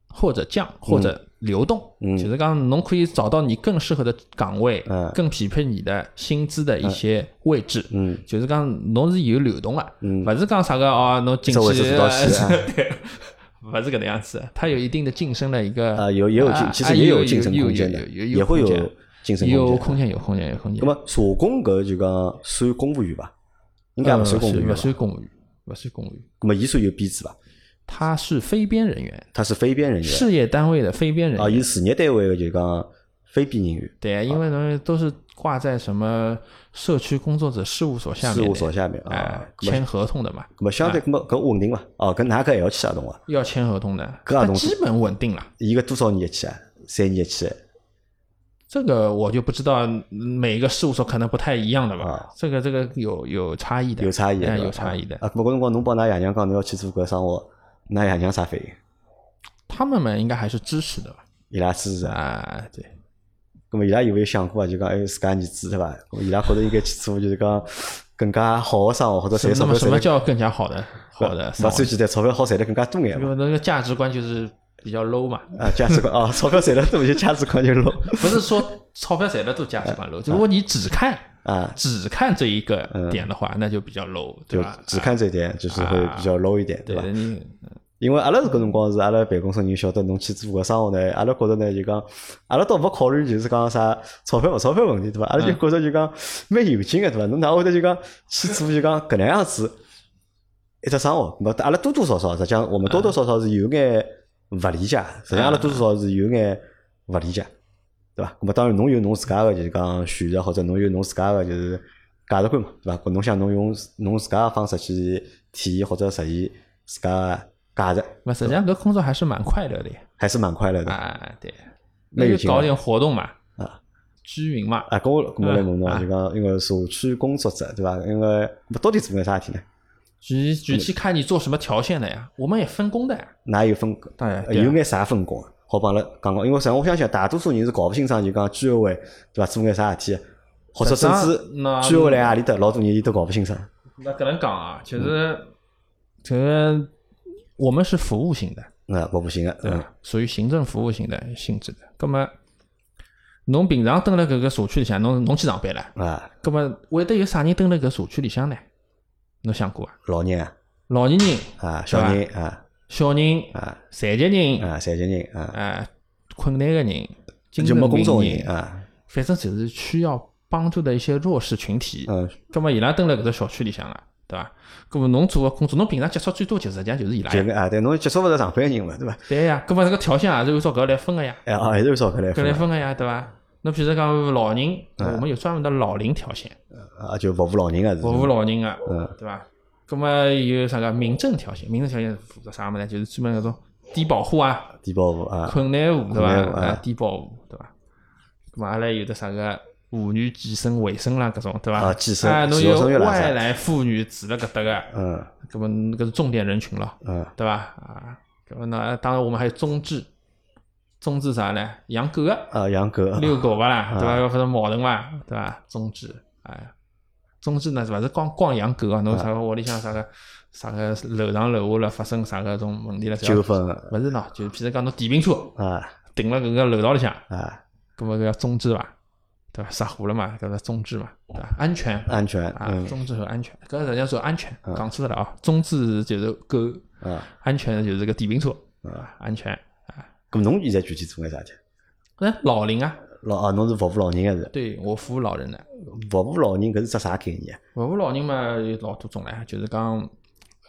或者降或者。流动，就是讲侬可以找到你更适合的岗位，嗯更匹配你的薪资的一些位置。嗯，就是讲侬是有流动啊，勿是讲啥个哦，侬进去，对，勿是搿能样子，它有一定的晋升的一个啊，有也有晋，其实也有晋升空间的，也会有晋升空间，有空间，有空间。那么社工搿就讲算公务员伐？应该勿算公务员，勿算公务员，勿算公务员。那么伊算有编制伐？他是非编人员，他是非编人员，事业单位的非编人员啊，以事业单位的就讲非编人员。对啊，因为呢都是挂在什么社区工作者事务所下面，事务所下面啊，签合同的嘛。那么相对搿么搿稳定嘛？哦，跟哪个也要签合同啊？要签合同的，搿合同基本稳定了。一个多少年一期啊？三年一期？这个我就不知道，每一个事务所可能不太一样的吧？这个这个有有差异的，有差异，有差异的。啊，搿辰光侬帮㑚爷娘讲侬要去做搿生活。那爷娘啥反应？他们嘛，应该还是支持的吧？伊拉支持啊，对。那么伊拉有没有想过啊？就讲还有自家儿子对吧？伊拉觉得应该去做，就是讲更加好的生活，或者赚什么？什么叫更加好的？好的，那最简单，钞票好赚的更加多眼。因为那个价值观就是比较 low 嘛。啊，价值观啊，钞票赚的多就价值观就 low。不是说钞票赚的多价值观 low，如果你只看啊，只看这一个点的话，那就比较 low，对吧？只看这一点就是会比较 low 一点，对吧？你。因为阿拉是搿辰光是阿拉办公室人晓得侬去做个生活呢，阿拉觉着呢就讲，阿拉倒勿考虑就是讲啥钞票勿钞票问题对伐？阿拉就觉着就讲蛮有劲个对伐？侬哪会得就讲去做就讲搿能样子一只生活？咹？阿拉多多少少实际上我们多多少少是有眼勿理解，实际上阿拉多多少少是有眼勿理解，对伐？咾当然侬有侬自家个就是讲选择，或者侬有侬自家个就是价值观嘛，对伐？搿侬想侬用侬自家个方式去体验或者实现自家。价值，那实际上搿工作还是蛮快乐的，还是蛮快乐的啊。对，那就搞点活动嘛，啊，居民嘛。啊，跟我来问侬，就讲因为社区工作者对伐？因为到底做眼啥事体呢？具具体看你做什么条线的呀？我们也分工的呀。哪有分？当然有眼啥分工？好帮了讲讲，因为实际上我相信大多数人是搞不清爽，就讲居委会对伐？做眼啥事体，或者甚至居委会来何里搭，老多人都搞不清爽。那搿能讲啊，就是这个。我们是服务型的，啊，服务型的，对属于行政服务型的性质的。那么，侬平常蹲辣搿个社区里向，侬侬去上班了，啊，那么会得有啥人蹲辣搿社区里向呢？侬想过啊？老人啊，老年人啊，小人啊，小人啊，残疾人啊，残疾人啊，啊，困难个人，就没工作人啊，反正就是需要帮助的一些弱势群体。嗯，那么伊拉蹲辣搿个小区里向啊。对伐？搿么侬做个工作，侬平常接触最多就是实际上就是伊拉。就啊，对，侬接触勿上上班人嘛，对伐？对呀，搿么这个条线也是按照搿来分个呀。哎，也是按照搿来搿来分个呀，对伐？侬譬如讲老人，我们有专门的老龄条线，啊，就服务老人个，服务老人个，嗯，对伐？咁么有啥个民政条线？民政条线负责啥么呢？就是专门那种低保户啊，低保户啊，困难户对伐？啊，低保户对伐？咁么阿拉有的啥个妇女计生卫生啦，搿种对伐？啊，计生，啊，侬有外来妇女住辣搿搭个，嗯，搿么搿是重点人群咯，嗯，对伐？啊，搿么呢？当然我们还有中治。中治啥呢？养狗个啊，养狗，遛狗伐啦，对伐？要发生矛盾伐，对伐？中治，哎，中治呢是，勿是光光养狗啊，侬啥个屋里向啥个啥个楼上楼下了发生啥个种问题了？纠纷，勿是喏，就譬如讲侬电瓶车啊，停辣搿个楼道里向啊，搿么搿叫中治伐？对伐？失火了嘛，搿个中置嘛，对伐？安全，安全啊，中置和安全，搿人家说安全，讲错了啊，中置就是狗啊，安全就是个电瓶车啊，安全。咁侬现在具体做眼啥去？哎，老龄啊，老啊，侬是服务老人个是？对，我服务老人的。服务老人搿是只啥概念？服务老人嘛，有老多种唻，就是讲，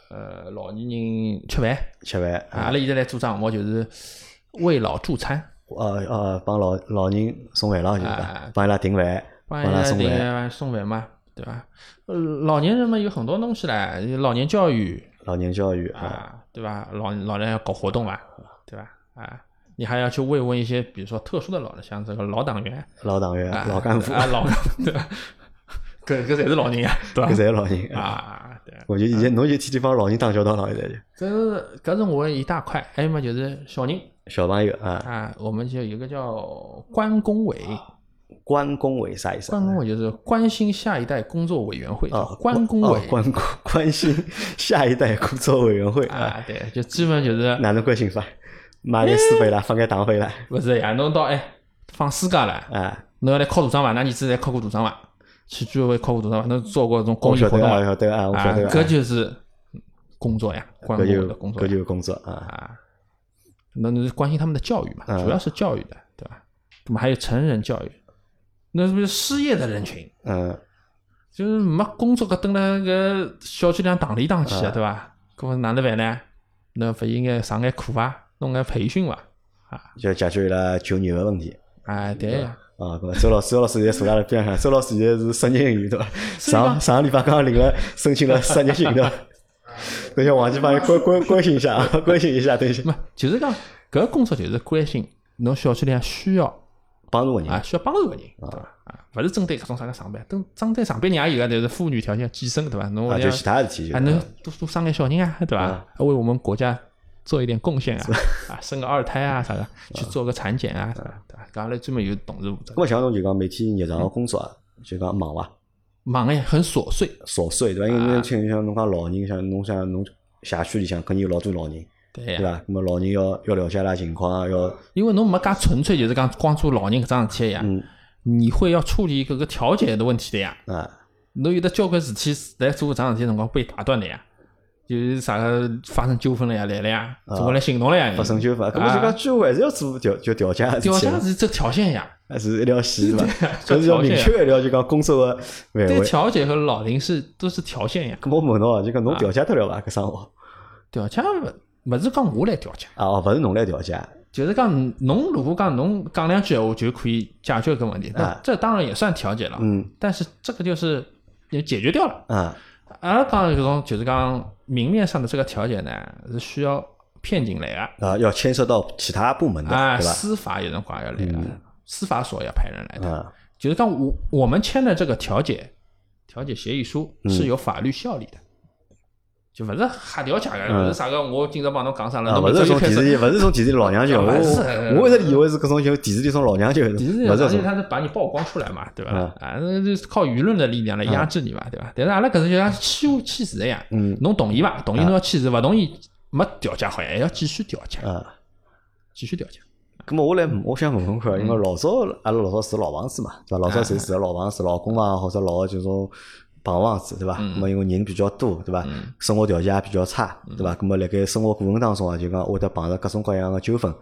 呃，老年人吃饭，吃饭。阿拉现在来做项目，就是为老助餐。呃呃，帮老老人送饭了，就是帮伊拉订饭，帮伊拉送饭送饭嘛，对吧？呃，老年人嘛有很多东西唻，老年教育，老年教育啊，对吧？老老人要搞活动嘛，对吧？啊。你还要去慰问一些，比如说特殊的老人，像这个老党员、老党员、老干部啊，老对吧？搿搿侪是老人呀，对吧？搿侪是老人啊，对。我就以前侬就天天帮老人打交道了，现在就。搿是搿是我一大块，还有嘛就是小人、小朋友啊啊，我们就有个叫关工委，关工委啥意思？关工委就是关心下一代工作委员会啊，关工委关关心下一代工作委员会啊，对，就基本就是哪能关心法？买点书费啦，放眼党费啦。不是呀，侬到哎放暑假了，啊，侬要来考大专伐？那儿子来考过大专伐？去居委会考过大专伐？侬做过这种公益活动啊？晓得啊，我晓得搿就是工作呀，关顾的工作，搿就是工作啊。那你关心他们的教育嘛？主要是教育的，对吧？那么还有成人教育，那是不是失业的人群？嗯，就是没工作，个蹲辣个小区里向打来打去啊，对吧？搿么哪能办呢？那不应该上眼课伐？弄点培训伐？啊，就解决了就业的问题。哎，对。啊，周老师，周老师现在坐在了边上。周老师现在是失业人员对伐？上上个礼拜刚刚领了申请了失业金对伐？等下忘记帮你关关关心一下啊，关心一下，等一下。没，就是讲搿个工作就是关心侬小区里向需要帮助个人啊，需要帮助个人对伐？啊，勿是针对搿种啥个上班，等针对上班人也有个，就是妇女条件、计生对伐？侬就其他事体，啊，侬多多生眼小人啊，对伐？为我们国家。做一点贡献啊，啊，生个二胎啊啥的，去做个产检啊，对伐？搿阿拉专门有同事负责。我像侬就讲每天日常个工作，就讲忙伐？忙哎，很琐碎。琐碎对伐？因为像像侬讲老人，像侬像侬辖区里向肯定有老多老人，对对伐？那么老人要要了解伊拉情况，要因为侬没介纯粹，就是讲光做老人搿桩事体呀。嗯。你会要处理搿个调解的问题的呀。啊。侬有的交关事体在做搿桩事体辰光被打断的呀。就是啥个发生纠纷了呀，来了呀，怎么来行动了呀？发生纠纷，搿么就讲居委会还是要做调就调解调解是这条线呀，还是一条线嘛？就是要明确一条，就讲工作的范围。对，调解和老林是都是条线呀。搿么问侬，就讲侬调解得了伐？搿生活？调解勿勿是讲我来调解啊，勿是侬来调解，就是讲侬如果讲侬讲两句话就可以解决搿问题，那这当然也算调解了。嗯，但是这个就是也解决掉了。啊。阿拉讲搿种就是讲明面上的这个调解呢，是需要骗进来的啊，要牵涉到其他部门的，对吧？司法有人管要来的，司法所要派人来的。就是讲我我们签的这个调解调解协议书是有法律效力的。就勿是瞎调解个，勿是啥个，我今朝帮侬讲啥了，侬勿是从电视里，勿是从电视里老娘舅，我我一直以为是搿种就电视里从老娘舅，电视里而且他是把你曝光出来嘛，对伐？啊，那是靠舆论的力量来压制你嘛，对伐？但是阿拉搿是就像欺负欺字一样，嗯，侬同意伐？同意侬要签字，勿同意没调解好像，还要继续调解，啊，继续调解。咁么我来，我想问问看，因为老早阿拉老早住老房子嘛，对伐？老早侪住老房子，老公房或者老就种。棚房子，对伐？咁么因为人比较多，对伐？生活条件也比较差，对伐？咁么辣盖生活过程当中啊，就讲会得碰着各种各样个纠纷，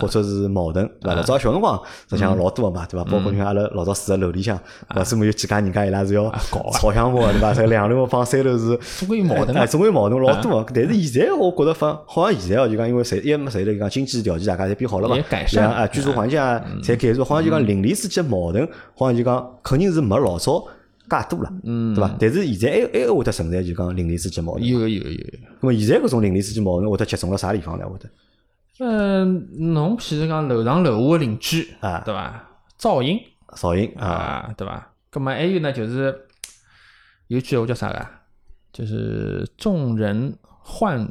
或者是矛盾，对伐？老早小辰光实际上老多个嘛，对伐？包括你看阿拉老早住在楼里向，勿是么有几家人家伊拉是要吵相骂，对伐？这两楼放三楼是 总归有矛盾，哎，总归有矛盾老多个。但是现在我觉得反好像现在哦，就讲因为谁一没谁的讲经济条件大家侪变好了嘛，像啊居住环境啊侪改善，好像就讲邻里之间矛盾，好像就讲肯定是没老早。介多了，嗯对伐？但是现在还还会得存在，就讲邻里之间矛盾。有有有。那么现在搿种邻里之间矛盾会得集中辣啥地方呢？会得？嗯，侬譬如讲楼上楼下个邻居啊，对伐？噪音，噪音啊，对伐？葛么还有呢，就是有句话叫啥个？就是众人患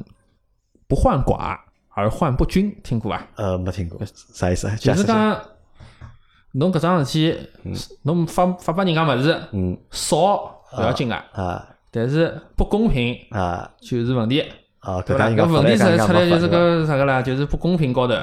不患寡而患不均，听过伐？呃，没听过，啥意思？就是讲。侬搿桩事体，侬发发拨人家物事，少勿要紧个，但是不公平就是问题，对伐？搿问题出出来就是搿啥个啦？就是不公平高头，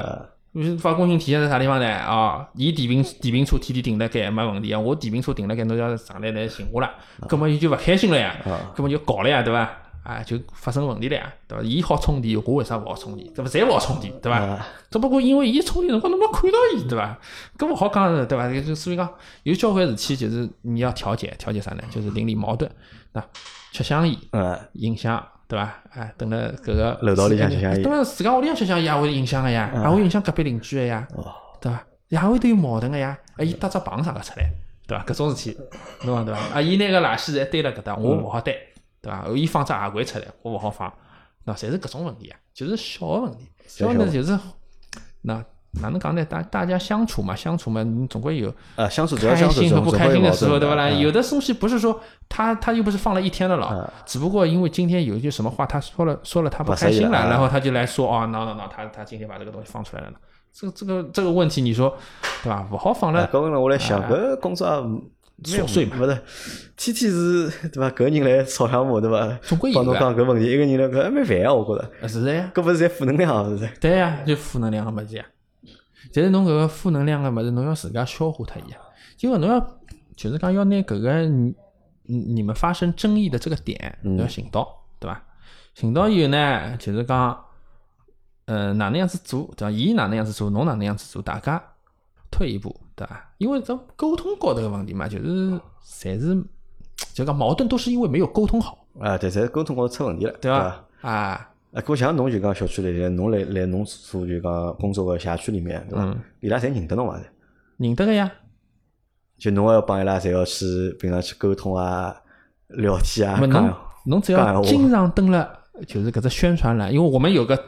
就是不公平体现在啥地方呢？啊，伊电瓶电瓶车天天停辣盖没问题啊，我电瓶车停辣盖，侬要上来来寻我了，搿么伊就勿开心了呀，搿么就搞了呀，对伐？啊，就发生问题了呀，对伐？伊好充电，我为啥勿好充电？这勿侪勿好充电，对伐？只不过因为伊充电辰光侬没看到伊，对伐？搿勿好讲，对伐？就所以讲有交关事体，就是你要调解，调解啥呢？就是邻里矛盾，那吃香烟，嗯，影响，对伐？哎，等了搿个楼道里向吃香烟，当然自家屋里向吃香烟也会影响个呀，也会影响隔壁邻居个呀，对伐？也会得有矛盾个呀，哎，伊搭只棚啥个出来，对伐？搿种事体，侬讲对伐？啊，伊拿个垃圾侪堆辣搿搭，我勿好堆。对伐？伊放只鞋柜出来，我勿好放，那侪是搿种问题啊，就是小个问题。小呢就是那哪能讲呢？大大家相处嘛，相处嘛，你总归有啊，相处开心和不开心的时候，对伐？啦？有的东西不是说他他又不是放了一天的了，只不过因为今天有一句什么话，他说了说了他不开心了，然后他就来说哦，那那那他他今天把这个东西放出来了呢？这个这个这个问题，你说对吧？不好放了。刚刚我来想，搿工作。琐碎嘛，勿是，天天是对伐？搿人来吵相骂，对伐？总归帮侬讲搿问题，一个人来搿还蛮烦啊，我觉着。是的呀。搿勿是侪负能量，是噻。对呀，就负能量个物事呀。但是侬搿个负能量个物事，侬要自家消化脱伊啊。因为侬要就是讲要拿搿个你你们发生争议的这个点，要寻到，对伐？寻到以后呢，就是讲，呃，哪能样子做，对伐？伊哪能样子做，侬哪能样子做，大家退一步。对伐？因为这沟通高头个问题嘛，就是侪是就讲矛盾都是因为没有沟通好啊。对，侪沟通高头出问题了，对伐？啊，啊，搿像侬就讲小区里头，侬来来侬所就讲工作个社区里面，对伐？伊拉侪认得侬伐？认得个呀。就侬要帮伊拉，侪要去平常去沟通啊、聊天啊。侬侬只要经常登了，就是搿只宣传栏，因为我们有个。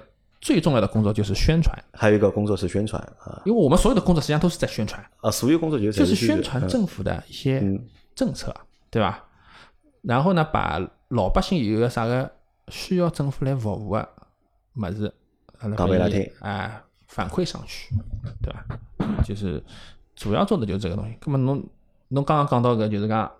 最重要的工作就是宣传，还有一个工作是宣传啊，因为我们所有的工作实际上都是在宣传啊，所有工作就是就是宣传政府的一些政策，对吧？然后呢，把老百姓有个啥个需要政府来服务的么子，讲给他听，哎，反馈上去，对吧？就是主要做的就是这个东西。那么侬侬刚刚讲到个就是讲，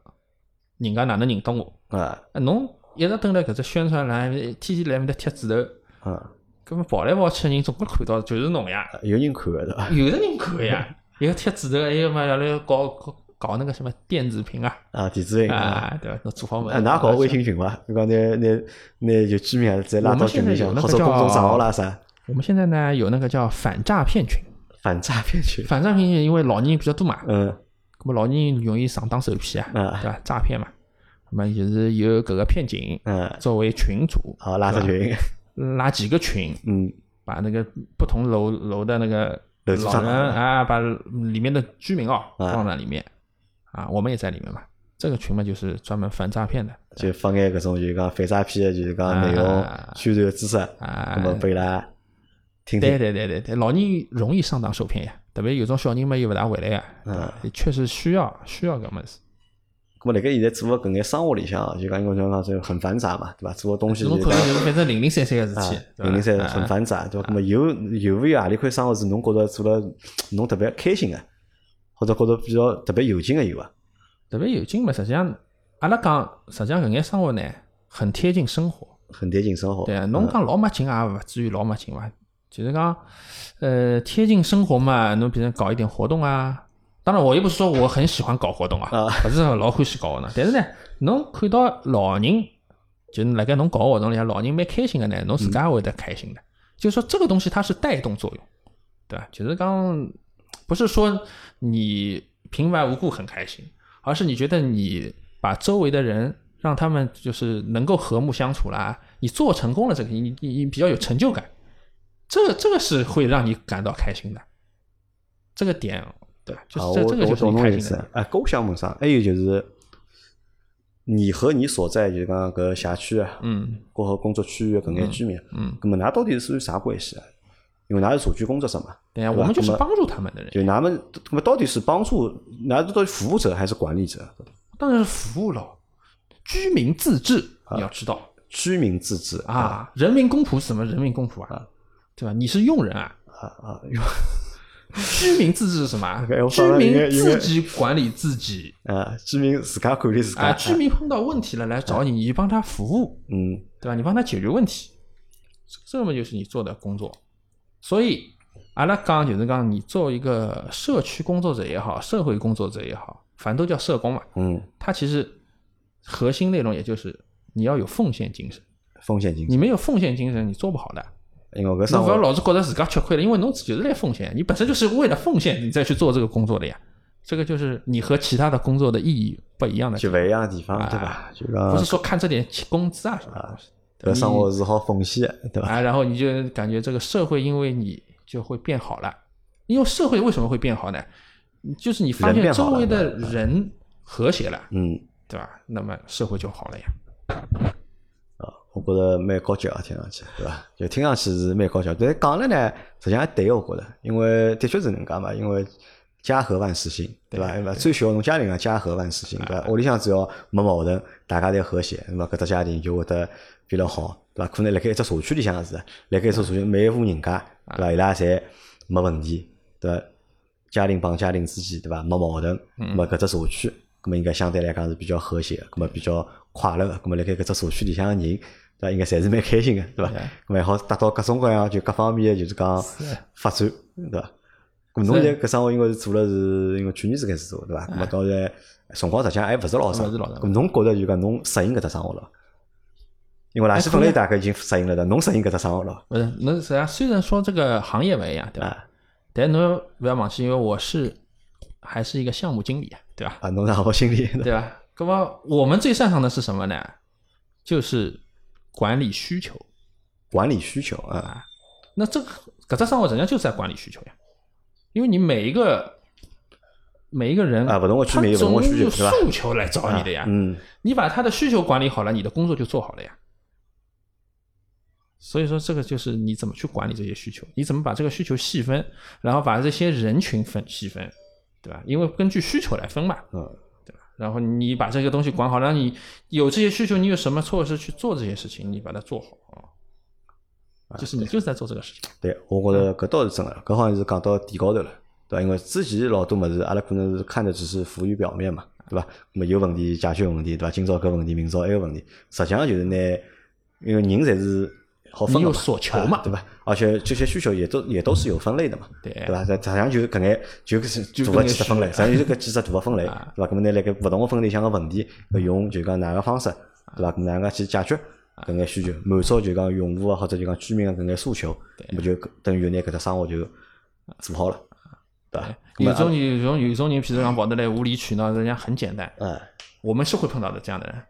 人家哪能认得我啊？侬一直蹲在搿只宣传栏，天天来面搭贴纸头啊。搿么跑来跑去的人，总归看到就是侬呀。有人看的，对伐？有的人看呀，一个贴纸头，还有嘛要来搞搞搞那个什么电子屏啊。啊，电子屏啊，对伐？那做好嘛。哪搞微信群嘛？就讲那那那就居民再拉到群里向，或者公众账号啦啥。我们现在呢有那个叫反诈骗群。反诈骗群。反诈骗群，因为老年人比较多嘛。嗯。搿么老年人容易上当受骗啊，对伐？诈骗嘛。那么就是有搿个骗警，嗯，作为群主，好拉上群。拉几个群，嗯，把那个不同楼楼的那个老人啊，把里面的居民哦放在里面，啊，我们也在里面嘛。这个群嘛，就是专门反诈骗的，就发眼搿种就是讲反诈骗的，就是讲内容宣传知识，啊，那么被拉听听。对对对对对，老人容易上当受骗呀，特别有种小人嘛又不大回来呀，嗯，确实需要需要个么子。咁么，辣盖现在做个搿眼生活里向，就讲因为讲讲就很繁杂嘛，对伐？做个东西，侬可能就是反正零零散散个事体，零零散散很繁杂，对伐？咁么有有勿有何里块生活是侬觉着做了侬特别开心个，或者觉着比较特别有劲个有伐？特别有劲嘛，实际上阿拉讲，实际上搿眼生活呢，很贴近生活，很贴近生活。对啊，侬讲老没劲也勿至于老没劲伐？就是讲，呃，贴近生活嘛，侬比如搞一点活动啊。当然，我又不是说我很喜欢搞活动啊，不是老欢喜搞的呢。但是呢，侬看到老人，就是辣盖侬搞活动里向，老人蛮开心的呢，侬自家会得开心的。就是说，这个东西它是带动作用，对吧？就是刚不是说你平白无故很开心，而是你觉得你把周围的人让他们就是能够和睦相处啦，你做成功了，这个你你你比较有成就感，这个这个是会让你感到开心的。这个点，对，就是这这个就是开心的。哎，各项目上还有就是。你和你所在就是讲个辖区啊，嗯，过后工作区域搿眼居民，嗯，那么㑚到底是属于啥关系啊？因为㑚是社区工作者嘛，对呀，我们就是帮助他们的人。就㑚们，那么到底是帮助，㑚是到底服务者还是管理者？当然是服务了。居民自治，你要知道，居民自治啊，人民公仆是什么？人民公仆啊，对吧？你是佣人啊，啊啊。居民自治是什么？居民自己管理自己。啊，居民自家管理自家。啊，居民碰到问题了来找你，你帮他服务，嗯，对吧？你帮他解决问题，这么就是你做的工作。所以，阿拉刚就是讲，你作为一个社区工作者也好，社会工作者也好，反正都叫社工嘛。嗯，他其实核心内容也就是你要有奉献精神。奉献精神，你没有奉献精神，你做不好的。因为侬不要老是觉得自家吃亏了，因为侬就是来奉献，你本身就是为了奉献，你再去做这个工作的呀。这个就是你和其他的工作的意义不一样的，就不一样的地方，对吧？就不是说看这点工资啊什么，这个生活是好奉献，对吧？啊，然后你就感觉这个社会因为你就会变好了，因为社会为什么会变好呢？就是你发现周围的人和谐了，嗯，对吧？那么社会就好了呀。我觉着蛮高级啊，听上去，对伐？就听上去是蛮高级，但讲了呢，实际上还对，我觉着，因为的确是能介嘛，因为家和万事兴，对伐？对伐？最小侬家庭啊家和万事兴，对伐？屋里向只要没矛盾，大家侪和谐，那么搿只家庭就会得比较好，对伐？可能辣盖一只社区里向是，辣盖一只社区每一户人家，对伐？伊拉侪没问题，对伐？家庭帮家庭之间，对伐？没矛盾，那么搿只社区，那么应该相对来讲是比较和谐，那么比较快乐，那么辣盖搿只社区里向个人。那应该侪是蛮开心个，对伐？蛮好达到各种各样就各方面就是讲发展，对伐？咁侬现在搿生活应该是做了是，因为去年子开始做，对伐？咁么到现在辰光实际上还勿是老长，咁侬觉着就讲侬适应搿只生活了？因为垃圾分类大概已经适应了的，侬适应搿只生活了？勿是，侬实际上虽然说这个行业勿一样，对伐？但侬勿要忘记，因为我是还是一个项目经理，对伐？啊，侬是项目经理，对伐？咁么我们最擅长的是什么呢？就是管理需求，管理需求啊，那这个搿只生活实际上就是在管理需求呀，因为你每一个每一个人啊，不同的区别有不同的需求，诉求来找你的呀，嗯，你把他的需求管理好了，你的工作就做好了呀。所以说，这个就是你怎么去管理这些需求，你怎么把这个需求细分，然后把这些人群分细分，对吧？因为根据需求来分嘛，嗯。然后你把这个东西管好，让你有这些需求，你有什么措施去做这些事情？你把它做好啊，就是你就是在做这个事情。对，我觉得搿倒是真的，搿好像是讲到点高头了，对吧？因为之前老多物事，阿拉可能是看的只是浮于表面嘛，对吧？么有问题解决问题，对吧？今朝搿问题，明朝埃个问题，实际上就是拿，因为人侪是。你有所求嘛，对吧？而且这些需求也都也都是有分类的嘛，对对吧？实际上就搿眼就是大个几只分类，实际上就是搿几只大个分类，对吧？搿么呢辣盖勿同个分类向个问题，用就讲哪个方式，对吧？哪个去解决搿眼需求，满足就讲用户啊或者就讲居民个搿眼诉求，咾就等于拿搿只生活就做好了，对吧？有种有种有种人，譬如讲跑得来无理取闹，人家很简单，嗯，我们是会碰到的这样的人，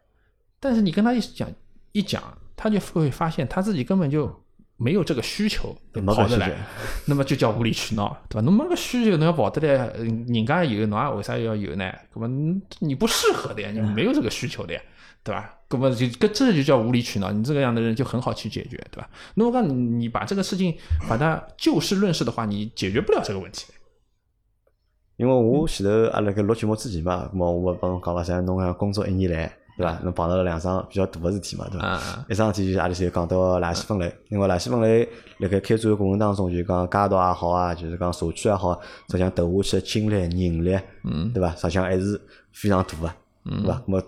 但是你跟他一讲一讲。他就会发现他自己根本就没有这个需求跑得来，那么就叫无理取闹，对吧？侬没个需求，侬要跑得来，人家有，侬为啥要有呢？那么你不适合的呀，你没有这个需求的呀，对吧？那么就跟这就叫无理取闹，你这个样的人就很好去解决，对吧？那么讲你把这个事情把它就事论事的话，你解决不了这个问题。因为我前头阿拉个录节目之前嘛，那么我帮侬讲了噻，侬讲工作一年来。对伐？侬碰到了两桩比较大个事体嘛，对伐？一桩事体就是阿里先讲到垃圾分类，因为垃圾分类辣盖开展个过程当中，就讲街道也好啊，就是讲社区也好，实际上投下去个精力、人力，嗯，对伐？实际上还是非常大个，对伐？咾么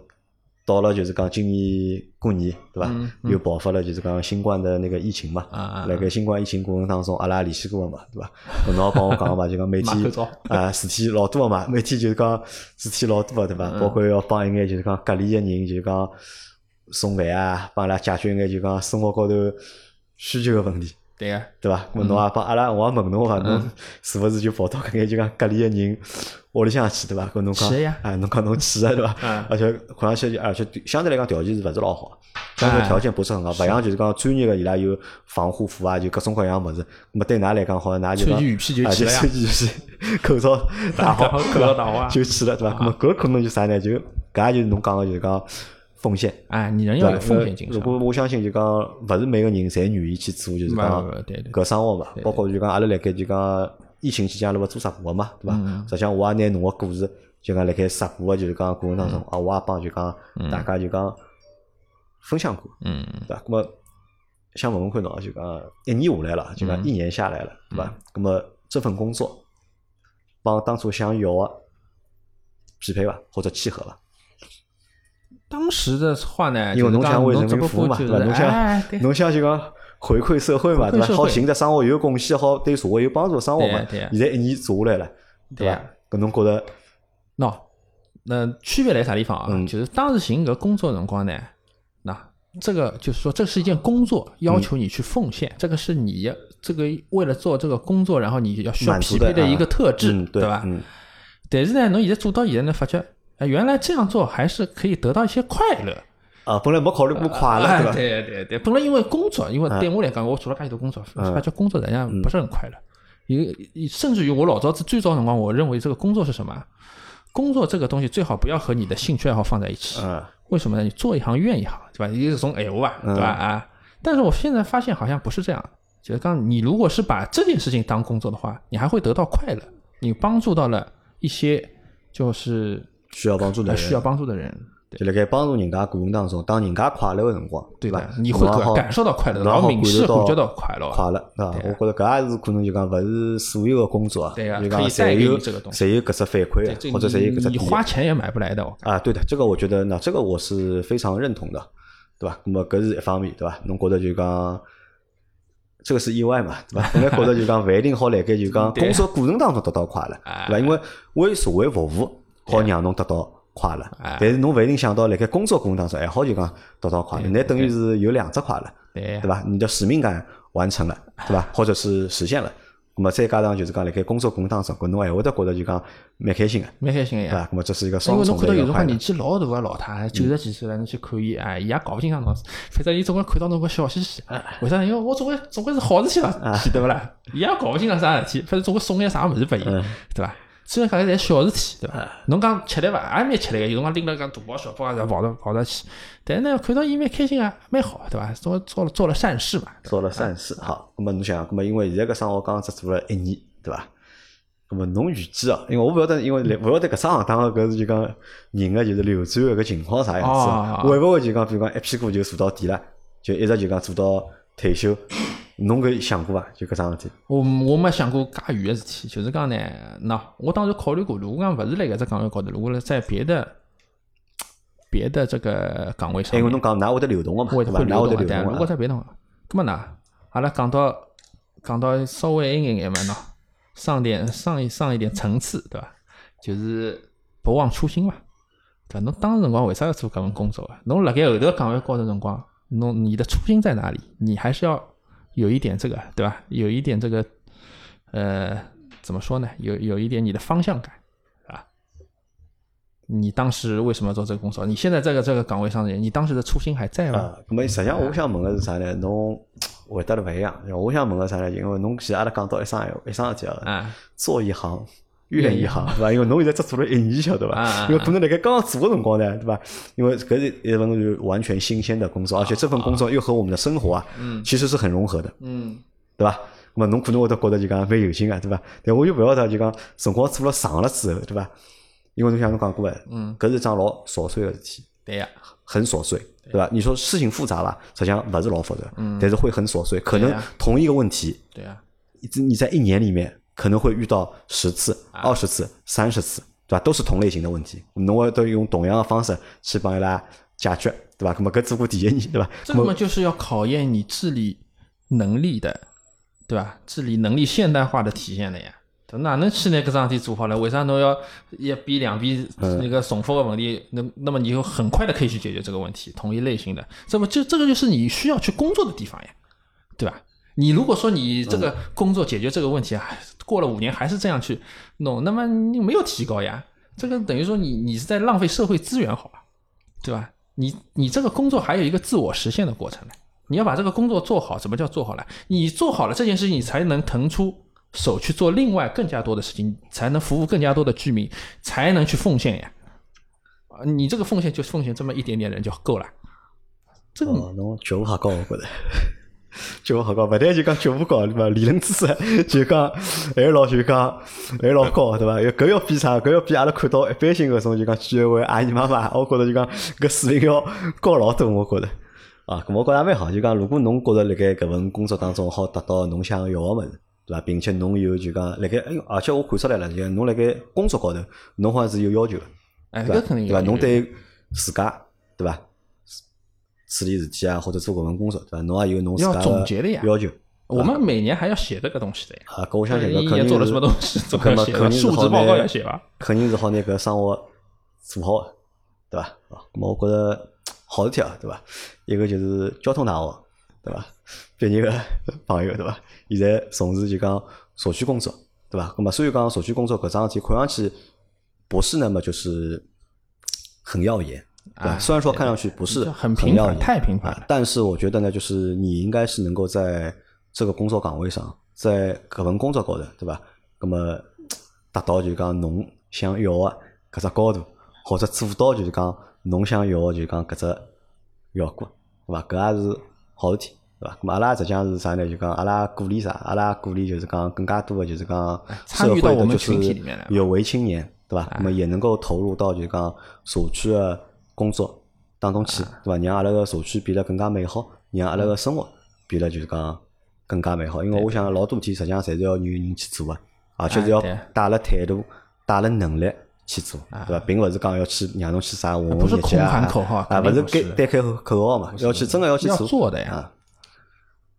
到了就是讲今年过年，对伐？又爆发了就是讲新冠的那个疫情嘛。辣盖新冠疫情过程当中，阿拉联系过个嘛，对伐？侬帮我讲嘛，就讲每天啊事体老多个嘛，每天就是讲事体老多个，对伐？包括要帮一眼就是讲隔离个人，就讲送饭啊，帮伊拉解决一眼就讲生活高头需求个问题。对个，对伐？咾侬也帮阿拉，我也问侬话，侬是勿是就跑到搿眼就讲隔离个人屋里向去，对伐？跟侬讲，啊，侬讲侬去个对伐？而且看上去，而且相对来讲条件是勿是老好，相对条件不是很好，勿像就是讲专业个伊拉有防护服啊，就各种各样物事。么对㑚来讲，好像㑚就讲，雨披就去了呀，穿件雨披，口罩 戴好，口罩戴好 就去了，对伐？咾么搿可能就啥呢？就搿也就是侬讲个就是讲。风险，哎，你人要有风险精神。如果我相信，就讲勿是每个人侪愿意去做，就是讲搿生活嘛。包括就讲阿拉辣盖就讲疫情期间，阿拉勿做直播嘛，对伐？实际上我也拿侬个故事，就讲辣盖直播个就是讲过程当中，啊，我也帮就讲大家就讲分享过，嗯，对伐？那么想问问看侬，就讲一年下来了，就讲一年下来了，对伐？那么这份工作帮当初想要个匹配伐，或者契合伐？当时的话呢，因为侬想为人民服务嘛，对伐？侬想侬想就讲回馈社会嘛，对吧？好寻只生活有贡献，好对社会有帮助生活嘛。现在一年做下来了，对伐？搿侬觉得？喏，那区别在啥地方啊？就是当时寻搿工作辰光呢，那这个就是说，这是一件工作，要求你去奉献，这个是你这个为了做这个工作，然后你要需要匹配的一个特质，对吧？但是呢，侬现在做到现在呢，发觉。啊，原来这样做还是可以得到一些快乐啊！本来没考虑过快乐，对吧？对对对，本来因为工作，因为对我来讲，我做了介多工作，发觉工作人家不是很快乐。为甚至于我老早子最早辰光，我认为这个工作是什么？工作这个东西最好不要和你的兴趣爱好放在一起。嗯。为什么呢？你做一行怨一行，对吧？你是从哎我吧，对吧？啊！但是我现在发现好像不是这样。就是刚你如果是把这件事情当工作的话，你还会得到快乐，你帮助到了一些就是。需要帮助的人，需要帮助的人，就辣盖帮助人家过程当中，当人家快乐个辰光，对伐？你会感受到快乐，然后明显感觉到快乐，快乐，对伐？我觉得搿也是可能就讲勿是所有个工作啊，就讲侪有侪有搿只反馈，或者侪有搿只。你花钱也买不来的啊！对的，这个我觉得，那这个我是非常认同的，对吧？那么搿是一方面，对吧？侬觉得就讲这个是意外嘛，对吧？本来觉得就讲勿一定好辣盖就讲工作过程当中得到快乐，对吧？因为为社会服务。好让侬得到快乐，但是侬勿一定想到辣盖工作过程当中还好就讲得到快乐，那等于是有两只快乐，对吧？你的使命感完成了，对吧？或者是实现了，那么再加上就是讲辣盖工作过程当中，搿侬还会得觉得就讲蛮开心个，蛮开心个呀。那么这是一个双重的因为侬看到有辰光年纪老大个老太太，九十几岁了，侬去看伊，哎，伊也搞勿清爽侬，反正伊总归看到侬个笑嘻嘻。为啥？因为我总归总归是好事体了，记得勿啦？伊也搞勿清爽啥事体，反正总归送眼啥物事拨伊，对伐？虽然讲个侪小事体，对伐？侬讲吃力伐？也蛮吃力个。有辰光拎了个大包小包啊，跑到跑到去。但是呢，看到伊蛮开心啊，蛮好，对伐？做做了做了善事嘛。做了善事，好。那么侬想，那么因为现在搿生活刚刚只做了一年，对伐？那么侬预计哦，因为我勿晓得，因为勿晓得搿行当个搿是就讲人个就是流转个搿情况啥样子，会勿会就讲比如讲一屁股就坐到底了，就一直就讲做到退休？侬搿想过伐？就搿桩事体？我我没想过介远个事体，就是讲呢，喏，我当时考虑过，如果讲勿是辣搿只岗位高头，如果辣在别的别的这个岗位上，因为侬讲㑚会得流动个嘛，会会流动个。如果在别的，搿么呢？阿拉讲到讲到稍微一眼眼嘛，喏，上点上一上一点层次，对伐？就是不忘初心嘛，对伐？侬当时辰光为啥要做搿份工作啊？侬辣盖后头岗位高头辰光，侬你的初心在哪里？你还是要。有一点这个，对吧？有一点这个，呃，怎么说呢？有有一点你的方向感，啊，你当时为什么要做这个工作？你现在这个这个岗位上的人，你当时的初心还在吗？啊，那么实际上我想问的是啥呢？侬回答的不一样。我想问个啥呢？因为侬其实阿拉讲到一桩一桩事体啊，做一行。愿意哈，对伐？因为侬现在只做了一年，晓得伐？因为可能辣盖刚刚做个辰光呢，对伐？因为搿是一份就完全新鲜的工作，而且这份工作又和我们的生活啊，其实是很融合的，嗯，对伐？那么侬可能会得觉得就讲蛮有劲个，对伐？但我又勿晓得就讲辰光做了长了之后，对伐？因为侬像侬讲过个，嗯，搿是桩老琐碎个事体，对呀，很琐碎，对伐？你说事情复杂吧，实际上勿是老复杂，嗯，但是会很琐碎，可能同一个问题，对呀，你在一年里面。可能会遇到十次、二十次、三十次，对吧？都是同类型的问题，侬会都用同样的方式去帮伊拉解决，对吧？那么搿只过第一年，对吧？这么就是要考验你治理能力的，对吧？治理能力现代化的体现的呀。哪能去拿搿桩事体做好了？为啥侬要一笔两笔那个重复的问题？那那么你就很快的可以去解决这个问题，同一类型的，这么就这个就是你需要去工作的地方呀，对吧？你如果说你这个工作解决这个问题啊，过了五年还是这样去弄，那么你没有提高呀，这个等于说你你是在浪费社会资源，好吧？对吧？你你这个工作还有一个自我实现的过程呢，你要把这个工作做好，什么叫做好了？你做好了这件事情，你才能腾出。手去做另外更加多的事情，才能服务更加多的居民，才能去奉献呀。啊，你这个奉献就奉献这么一点点人就够了。这个侬觉悟好高，我觉得 觉悟好高，勿但就讲觉悟高对吧？理论知识 就讲还老就讲还老高对吧？要搿要比啥？搿要比阿拉看到一般性搿种就讲居委会阿姨妈妈，我觉得就讲搿水平要高老多，我觉得啊，我觉得蛮好。就讲如果侬觉着辣盖搿份工作当中好达到侬想要个物事。对伐？并且侬有就讲，辣盖哎，而且我看出来了，就侬辣盖工作高头，侬好像是有要求个，对伐？对伐？侬对自家，对伐？处理事体啊，或者做搿份工作，对伐？侬也有侬自家的要求。我们每年还要写这个东西的呀。啊，搿我相信搿肯定做了什么东西，肯定是述职报告要写吧？肯定是好拿搿生活做好，对伐？啊，咾我觉着好事体啊，对伐？一个就是交通大学，对伐？毕业个朋友，对伐？现在从事就讲社区工作，对伐？那么所以讲社区工作搿桩事体看上去不是那么就是很耀眼，对？虽然说看上去不是很平凡，太平凡，但是我觉得呢，就是你应该是能够在这个工作岗位上，在搿份工作高头，对吧？那么达到就讲侬想要的搿只高度，或者做到就是讲侬想要的就讲搿只效果，对吧？搿也是好事体。对伐？咁阿拉实际上是啥呢？就讲阿拉鼓励啥？阿拉鼓励就是讲更加多的，就是讲社会的就是有为青年，对伐？咁么也能够投入到就讲社区的工作当中去，对伐？让阿拉个社区变得更加美好，让阿拉个生活变得就是讲更加美好。因为我想老多事体实际上侪是要有人去做个，而且是要带了态度、带了能力去做，对伐？并勿是讲要去让侬去啥混混日脚啊，啊，勿是单单开口号嘛，要去真个要去做的呀。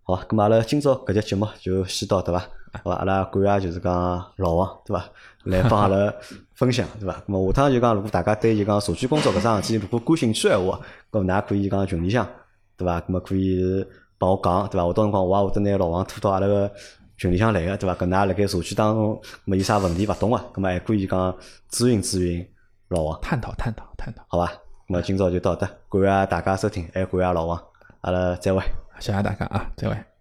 好，咁阿拉今朝搿节节目就先到，对伐？好吧，阿拉感谢就是讲老王，对伐？来帮阿拉 分享，对伐？咁下趟就讲，如果大家对就讲社区工作搿桩事体如果感兴趣闲话，咁㑚可以讲群里向，对伐？咁可以帮我讲，对伐？我到辰光我也会得拿老王拖到阿拉个群里向来个，对伐？搿㑚辣盖社区当中，么有啥问题勿懂个，么还可以讲咨询咨询老王，探讨探讨探讨，好吧？咁今朝就到这，感谢大家收听，还感谢老王，阿拉再会。谢谢大家啊，再会。